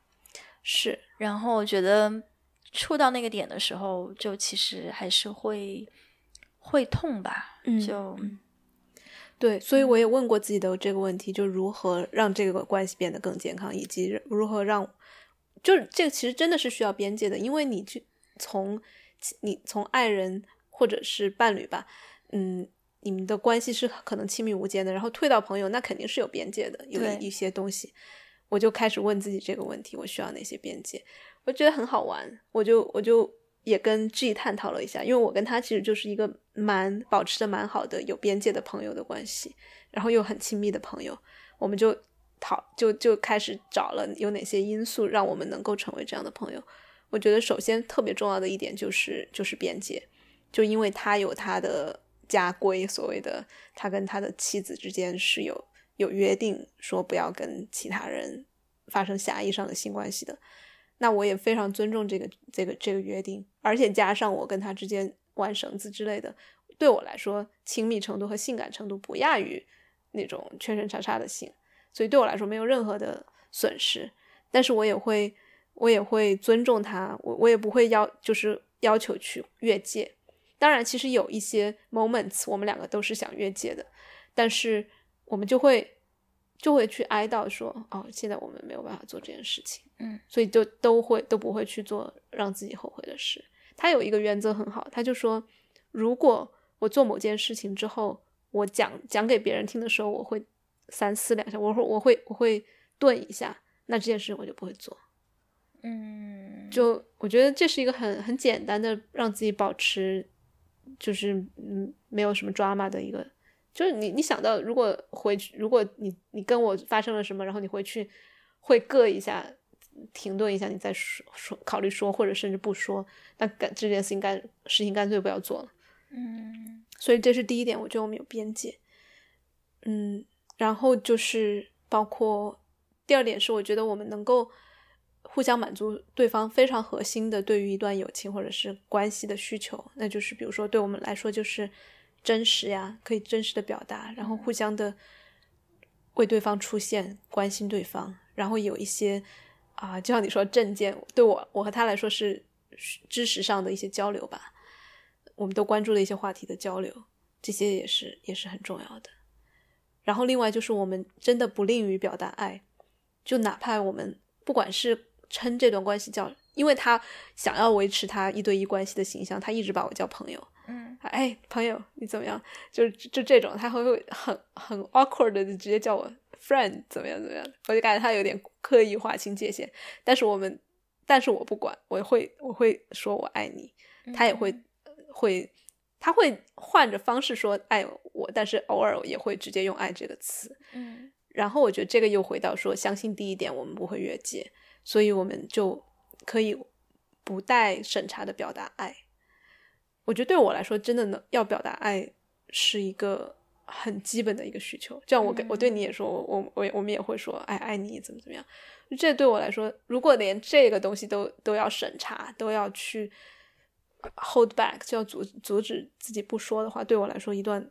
是，然后我觉得触到那个点的时候，就其实还是会会痛吧，嗯就对，所以我也问过自己的这个问题，就如何让这个关系变得更健康，以及如何让，就是这个其实真的是需要边界的，因为你去从你从爱人或者是伴侣吧，嗯，你们的关系是可能亲密无间的，然后退到朋友，那肯定是有边界的，有一一些东西，我就开始问自己这个问题，我需要哪些边界？我觉得很好玩，我就我就也跟 G 探讨了一下，因为我跟他其实就是一个蛮保持的蛮好的有边界的朋友的关系，然后又很亲密的朋友，我们就讨就就开始找了有哪些因素让我们能够成为这样的朋友。我觉得首先特别重要的一点就是就是边界，就因为他有他的家规，所谓的他跟他的妻子之间是有有约定，说不要跟其他人发生狭义上的性关系的。那我也非常尊重这个这个这个约定，而且加上我跟他之间玩绳子之类的，对我来说亲密程度和性感程度不亚于那种圈圈叉叉的性，所以对我来说没有任何的损失。但是我也会我也会尊重他，我我也不会要就是要求去越界。当然，其实有一些 moments 我们两个都是想越界的，但是我们就会就会去哀悼说，哦，现在我们没有办法做这件事情。嗯，所以就都会都不会去做让自己后悔的事。他有一个原则很好，他就说，如果我做某件事情之后，我讲讲给别人听的时候，我会三思两下，我会我会我会顿一下，那这件事我就不会做。嗯，就我觉得这是一个很很简单的让自己保持，就是嗯没有什么 drama 的一个，就是你你想到如果回去，如果你你跟我发生了什么，然后你回去会各一下，停顿一下，你再说说考虑说，或者甚至不说，那干这件事情干事情干脆不要做了。嗯所以这是第一点，我觉得我们有边界。嗯，然后就是包括第二点是，我觉得我们能够互相满足对方非常核心的对于一段友情或者是关系的需求，那就是比如说对我们来说就是真实呀，可以真实的表达，然后互相的为对方出现，关心对方，然后有一些啊，就像你说证件，对我我和他来说是知识上的一些交流吧。我们都关注的一些话题的交流，这些也是也是很重要的。然后另外就是我们真的不吝于表达爱，就哪怕我们不管是称这段关系叫，因为他想要维持他一对一关系的形象，他一直把我叫朋友。嗯哎，朋友你怎么样？就是就这种，他会会很很 awkward 的直接叫我 friend 怎么样怎么样？我就感觉他有点刻意划清界限。但是我们，但是我不管，我会我会说我爱你，他也会。会，他会换着方式说爱我，但是偶尔也会直接用“爱”这个词。嗯然后我觉得这个又回到说，相信第一点，我们不会越界，所以我们就可以不带审查的表达爱。我觉得对我来说，真的能要表达爱是一个很基本的一个需求。这样我给我对你也说，我我我们也会说爱爱你怎么怎么样。这对我来说，如果连这个东西都都要审查，都要去。hold back 就要阻阻止自己不说的话，对我来说，一段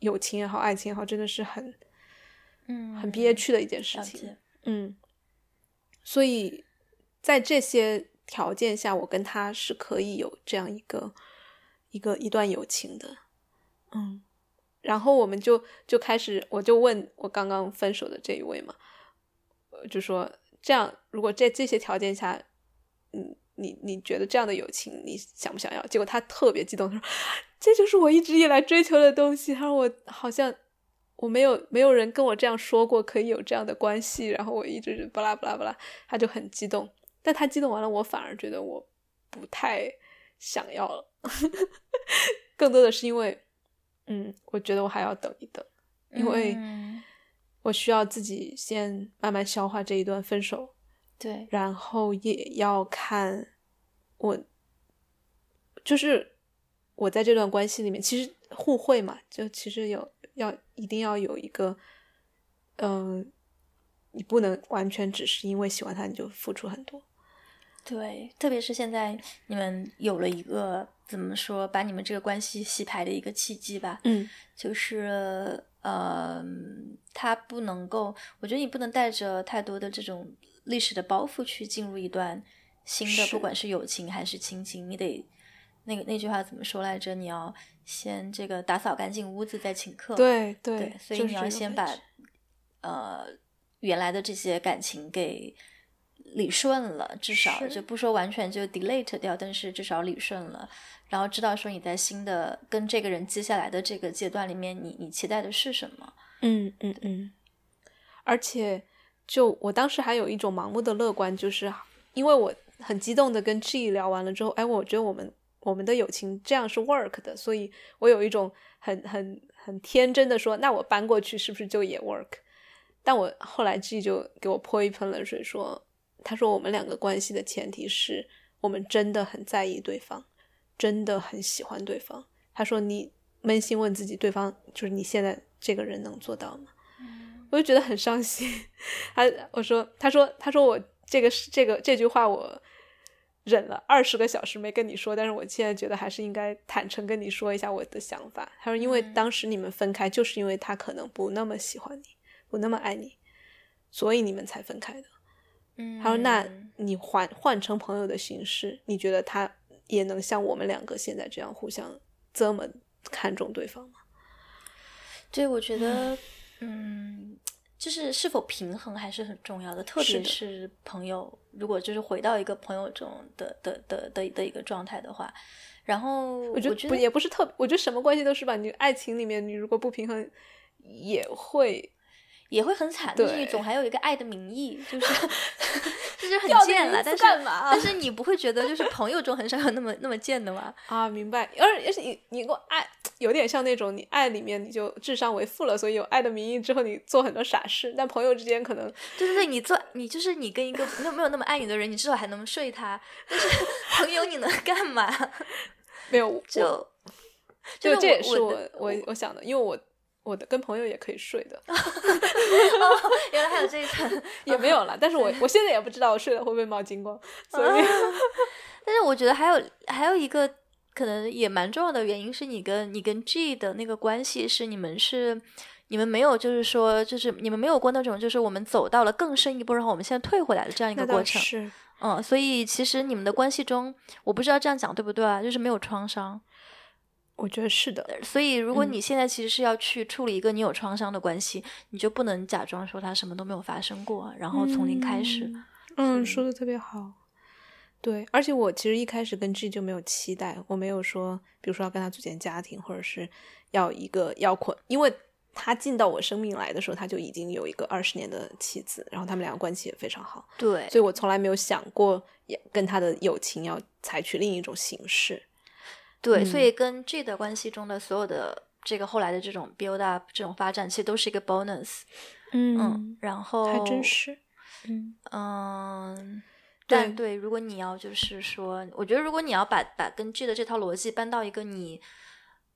友情也好，爱情也好，真的是很嗯，很憋屈的一件事情。嗯，所以在这些条件下，我跟他是可以有这样一个一个一段友情的。嗯，然后我们就就开始，我就问我刚刚分手的这一位嘛，就说这样，如果在这些条件下，嗯。你你觉得这样的友情你想不想要？结果他特别激动，他说：“这就是我一直以来追求的东西。”他说：“我好像我没有没有人跟我这样说过，可以有这样的关系。”然后我一直巴拉巴拉巴拉，他就很激动。但他激动完了，我反而觉得我不太想要了，*laughs* 更多的是因为，嗯，我觉得我还要等一等，因为嗯我需要自己先慢慢消化这一段分手。对，然后也要看我，就是我在这段关系里面，其实互惠嘛，就其实有要一定要有一个，嗯、你不能完全只是因为喜欢他你就付出很多。对，特别是现在你们有了一个怎么说，把你们这个关系洗牌的一个契机吧，嗯就是呃，他不能够，我觉得你不能带着太多的这种历史的包袱去进入一段新的，不管是友情还是亲情，你得那个那句话怎么说来着？你要先这个打扫干净屋子再请客，对对，所以你要先把呃原来的这些感情给理顺了，至少就不说完全就 delete 掉，但是至少理顺了，然后知道说你在新的跟这个人接下来的这个阶段里面，你你期待的是什么？嗯嗯嗯，而且就我当时还有一种盲目的乐观，就是因为我很激动的跟 G 聊完了之后，哎，我觉得我们我们的友情这样是 work 的，所以我有一种很很很天真的说，那我搬过去是不是就也 work？但我后来 G 就给我泼一盆冷水说，他说我们两个关系的前提是我们真的很在意对方，真的很喜欢对方。他说你扪心问自己，对方就是你现在这个人能做到吗？我就觉得很伤心。*laughs* 他我说，他说，他说我这个是这个这句话我忍了二十个小时没跟你说，但是我现在觉得还是应该坦诚跟你说一下我的想法。他说，因为当时你们分开，就是因为他可能不那么喜欢你，不那么爱你，所以你们才分开的。嗯他说，那你换换成朋友的形式，你觉得他也能像我们两个现在这样互相这么看重对方吗？对，我觉得，嗯，就是是否平衡还是很重要的，特别是朋友，如果就是回到一个朋友中的的的的的一个状态的话，然后我觉得不也不是特，我觉得什么关系都是吧。你爱情里面，你如果不平衡，也会也会很惨。但是你总还有一个爱的名义，就是 *laughs* 就是很贱了。但是但是你不会觉得就是朋友中很少有那么那么贱的吗？啊，明白。而而且你你给我爱，有点像那种你爱里面你就智商为负了，所以有爱的名义之后你做很多傻事，但朋友之间可能对对对，你做你就是你跟一个没有没有那么爱你的人，你至少还能睡他。但是 *laughs* 朋友你能干嘛？*laughs* 没有就就就是这也是我我我我想的，因为我我的跟朋友也可以睡的，*laughs* 哦，原来还有这一层。也没有了。但是我我现在也不知道我睡了会不会冒金光，所以但是我觉得还有还有一个可能也蛮重要的原因是你跟你跟 G 的那个关系是你们是你们没有就是说就是你们没有过那种就是我们走到了更深一步，然后我们现在退回来的这样一个过程。是嗯，所以其实你们的关系中，我不知道这样讲对不对啊，就是没有创伤。我觉得是的。所以如果嗯你现在其实是要去处理一个你有创伤的关系，你就不能假装说他什么都没有发生过，然后从零开始。嗯，是说的特别好。对，而且我其实一开始跟 G 就没有期待，我没有说，比如说要跟他组建家庭，或者是要一个要捆，因为他进到我生命来的时候，他就已经有一个二十年的妻子，然后他们两个关系也非常好，对，所以我从来没有想过也跟他的友情要采取另一种形式。对，所嗯以跟 G 的关系中的所有的这个后来的这种 build up 这种发展，其实都是一个 bonus。嗯，然后还真是。嗯，但对，如果你要就是说，我觉得如果你要把把跟 G 的这套逻辑搬到一个你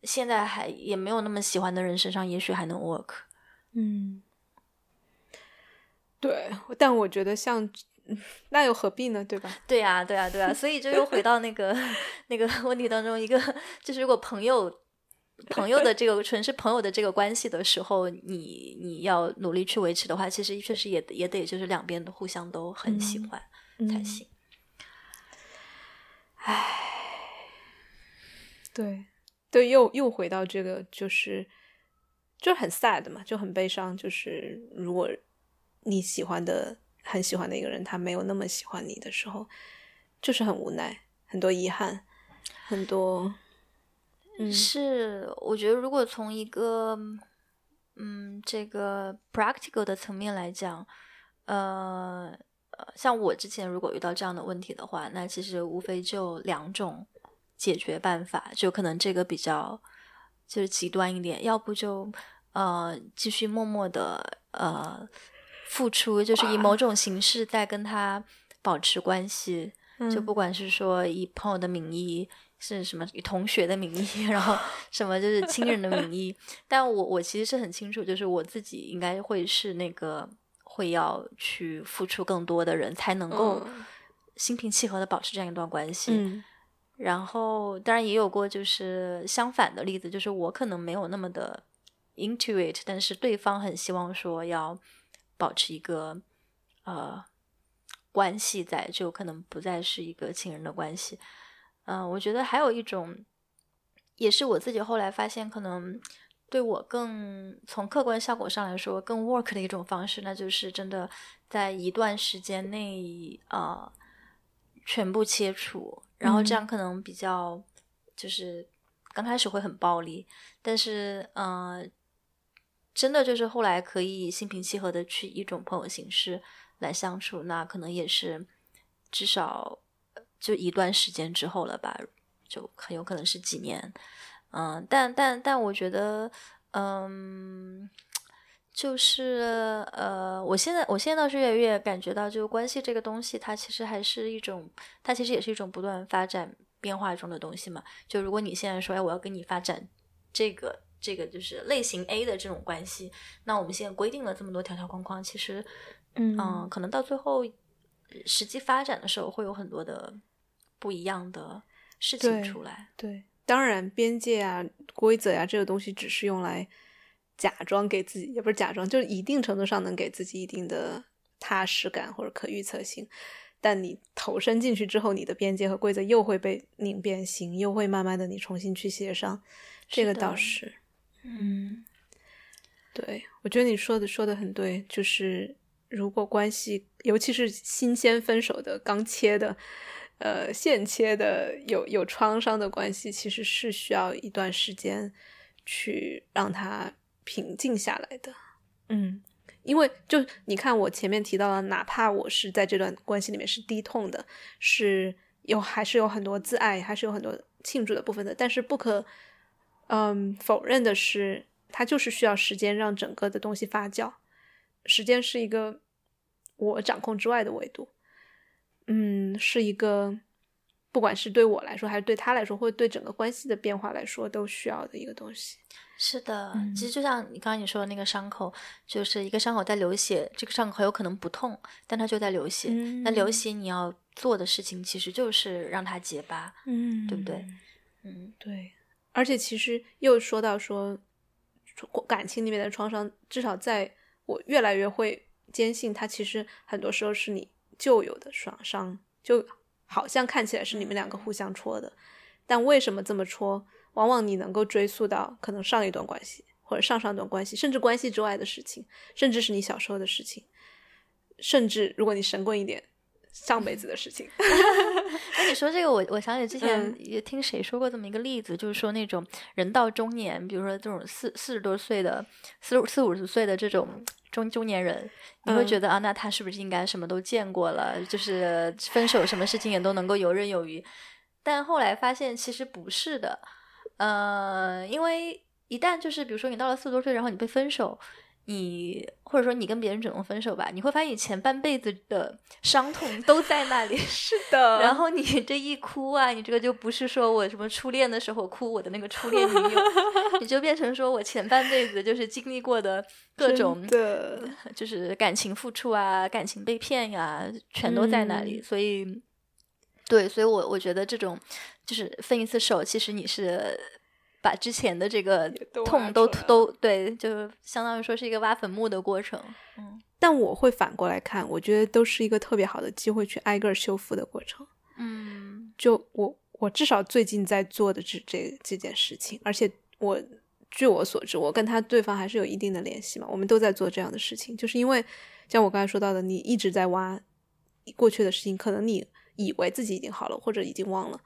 现在还也没有那么喜欢的人身上，也许还能 work。嗯，对，但我觉得像，嗯 *laughs* 那又何必呢？对吧？对呀、对呀、对呀、所以就又回到那个 *laughs* 那个问题当中，一个就是如果朋友朋友的这个纯是朋友的这个关系的时候，你你要努力去维持的话，其实确实也也得就是两边都互相都很喜欢、才行。对，对，又又回到这个，就是就很 sad 嘛，就很悲伤。就是如果你喜欢的很喜欢的一个人，他没有那么喜欢你的时候，就是很无奈，很多遗憾，很多嗯是，我觉得如果从一个嗯这个 practical 的层面来讲，呃呃，像我之前如果遇到这样的问题的话，那其实无非就两种解决办法，就可能这个比较就是极端一点，要不就呃继续默默的呃付出，就是以某种形式在跟他保持关系，就嗯。不管是说以朋友的名义，是什么以同学的名义，然后 *laughs* 什么就是亲人的名义，但我我其实是很清楚，就是我自己应该会是那个会要去付出更多的人，才能够嗯心平气和的保持这样一段关系。嗯然后当然也有过就是相反的例子，就是我可能没有那么的 into it，但是对方很希望说要保持一个呃关系在，就可能不再是一个亲人的关系。嗯、我觉得还有一种，也是我自己后来发现可能对我更从客观效果上来说更 work 的一种方式，那就是真的在一段时间内呃全部切除，然后这样可能比较就是刚开始会很暴力，但是呃真的就是后来可以心平气和的去一种朋友形式来相处，那可能也是至少呃就一段时间之后了吧，就很有可能是几年。嗯，但但但我觉得，嗯，就是呃，我现在我现在倒是越来越感觉到，就关系这个东西，它其实还是一种，它其实也是一种不断发展变化中的东西嘛。就如果你现在说，哎，我要跟你发展这个这个就是类型 A 的这种关系，那我们现在规定了这么多条条框框，其实，嗯嗯，可能到最后实际发展的时候，会有很多的不一样的事情出来。对，当然边界啊、规则呀、这个东西只是用来假装给自己，也不是假装，就是一定程度上能给自己一定的踏实感或者可预测性。但你投身进去之后，你的边界和规则又会被拧变形，又会慢慢的你重新去协商，这个倒是。嗯对，我觉得你说的说的很对，就是如果关系，尤其是新鲜分手的、刚切的，呃现切的有有创伤的关系，其实是需要一段时间去让它平静下来的。嗯，因为就你看我前面提到了，哪怕我是在这段关系里面是低痛的，是有还是有很多自爱，还是有很多庆祝的部分的，但是不可嗯否认的是，它就是需要时间让整个的东西发酵。时间是一个我掌控之外的维度，嗯，是一个不管是对我来说，还是对他来说，或者对整个关系的变化来说，都需要的一个东西。是的，嗯其实就像你刚刚你说的那个伤口，就是一个伤口在流血，这个伤口很有可能不痛，但它就在流血。那流血你要做的事情其实就是让它结疤，嗯，对不对？嗯对，而且其实又说到说，感情里面的创伤，至少在我越来越会坚信，它其实很多时候是你旧有的创伤，就好像看起来是你们两个互相戳的，但为什么这么戳？往往你能够追溯到可能上一段关系，或者上上段关系，甚至关系之外的事情，甚至是你小时候的事情，甚至如果你神棍一点，上辈子的事情。那 *laughs* 你说这个，我我想起之前嗯也听谁说过这么一个例子，就是说那种人到中年，比如说这种四四十多岁的、四四五十岁的这种中中年人，你会嗯觉得、啊，那他是不是应该什么都见过了，就是分手什么事情也都能够游刃有余？但后来发现其实不是的，呃，因为一旦就是比如说你到了四十多岁，然后你被分手。你或者说你跟别人主动分手吧，你会发现你前半辈子的伤痛都在那里。*laughs* 是的然后你这一哭啊，你这个就不是说我什么初恋的时候哭我的那个初恋女友，*laughs* 你就变成说我前半辈子就是经历过的各种的，就是感情付出啊，感情被骗呀、全都在那里。嗯所以，对，所以我我觉得这种就是分一次手，其实你是把之前的这个痛都都对，就相当于说是一个挖坟墓的过程。嗯但我会反过来看，我觉得都是一个特别好的机会去挨个修复的过程。嗯就我我至少最近在做的这这这件事情，而且我据我所知，我跟他对方还是有一定的联系嘛，我们都在做这样的事情，就是因为像我刚才说到的，你一直在挖过去的事情，可能你以为自己已经好了，或者已经忘了，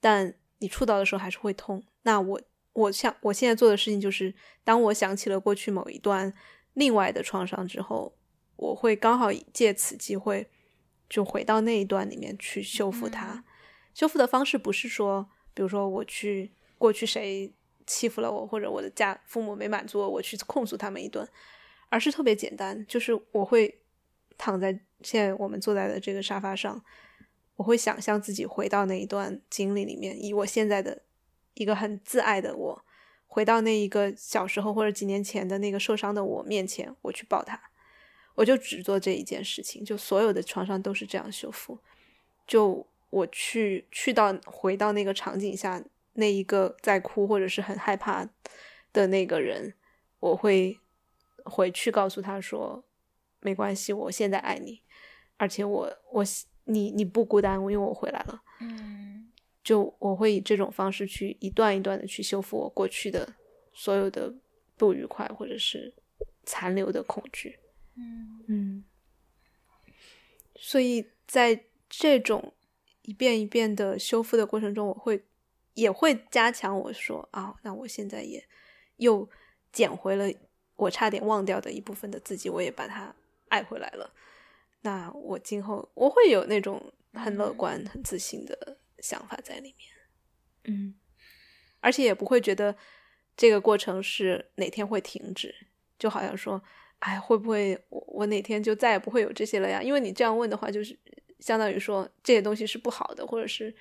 但你触到的时候还是会痛。那我我想我现在做的事情就是，当我想起了过去某一段另外的创伤之后，我会刚好借此机会就回到那一段里面去修复它。修复的方式不是说，比如说我去过去谁欺负了我，或者我的家父母没满足我，我去控诉他们一顿，而是特别简单，就是我会躺在现在我们坐在的这个沙发上，我会想象自己回到那一段经历里面，以我现在的一个很自爱的我，回到那一个小时候或者几年前的那个受伤的我面前，我去抱他，我就只做这一件事情，就所有的创伤都是这样修复，就我去去到回到那个场景下，那一个在哭或者是很害怕的那个人，我会回去告诉他说，没关系，我现在爱你，而且我我你你不孤单，因为我回来了。嗯。就我会以这种方式去一段一段的去修复我过去的所有的不愉快或者是残留的恐惧。嗯嗯，所以在这种一遍一遍的修复的过程中，我会也会加强我说啊，那我现在也又捡回了我差点忘掉的一部分的自己，我也把它爱回来了。那我今后我会有那种很乐观、很自信的想法在里面。嗯，而且也不会觉得这个过程是哪天会停止，就好像说，哎，会不会我我哪天就再也不会有这些了呀？因为你这样问的话，就是相当于说这些东西是不好的，或者是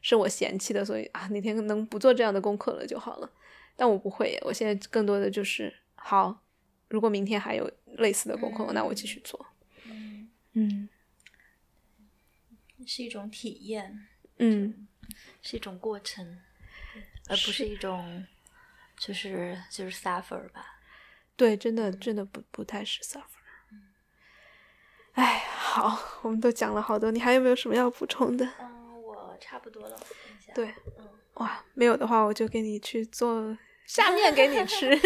是我嫌弃的，所以啊，哪天能不做这样的功课了就好了。但我不会，我现在更多的就是好，如果明天还有类似的功课，那我继续做。嗯，嗯是一种体验，嗯，是一种过程，而不是一种就是就是 suffer 吧。对，真的真的不不太是 suffer。哎，好，我们都讲了好多，你还有没有什么要补充的？嗯，我差不多了。对，嗯哇，没有的话，我就给你去做下面给你吃。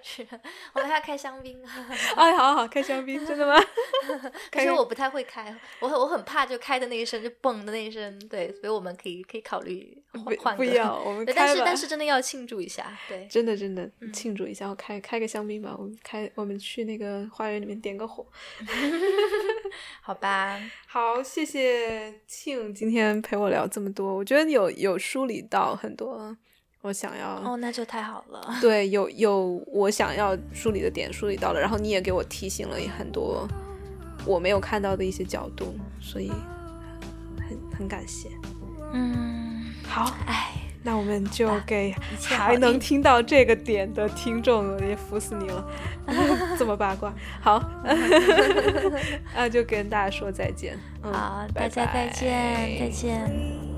吃，*laughs* 我们还要开香槟。*laughs* 哎，好好开香槟，真的吗？*laughs* 可是我不太会开，我很我很怕就开的那一声就嘣的那一声，对，所以我们可以可以考虑换不要，我们但是但是真的要庆祝一下，对，真的真的庆祝一下，我开开个香槟吧，我们开我们去那个花园里面点个火，好吧？好，谢谢庆今天陪我聊这么多，我觉得有有梳理到很多。我想要哦，那就太好了。*laughs* 对，有有我想要梳理的点梳理到了，然后你也给我提醒了很多我没有看到的一些角度，所以很很感谢。嗯，好，哎，那我们就给还能听到这个点的听众也服死你了，*laughs* 这么八卦。好，*laughs* 那就跟大家说再见。嗯好，大家再见，再见。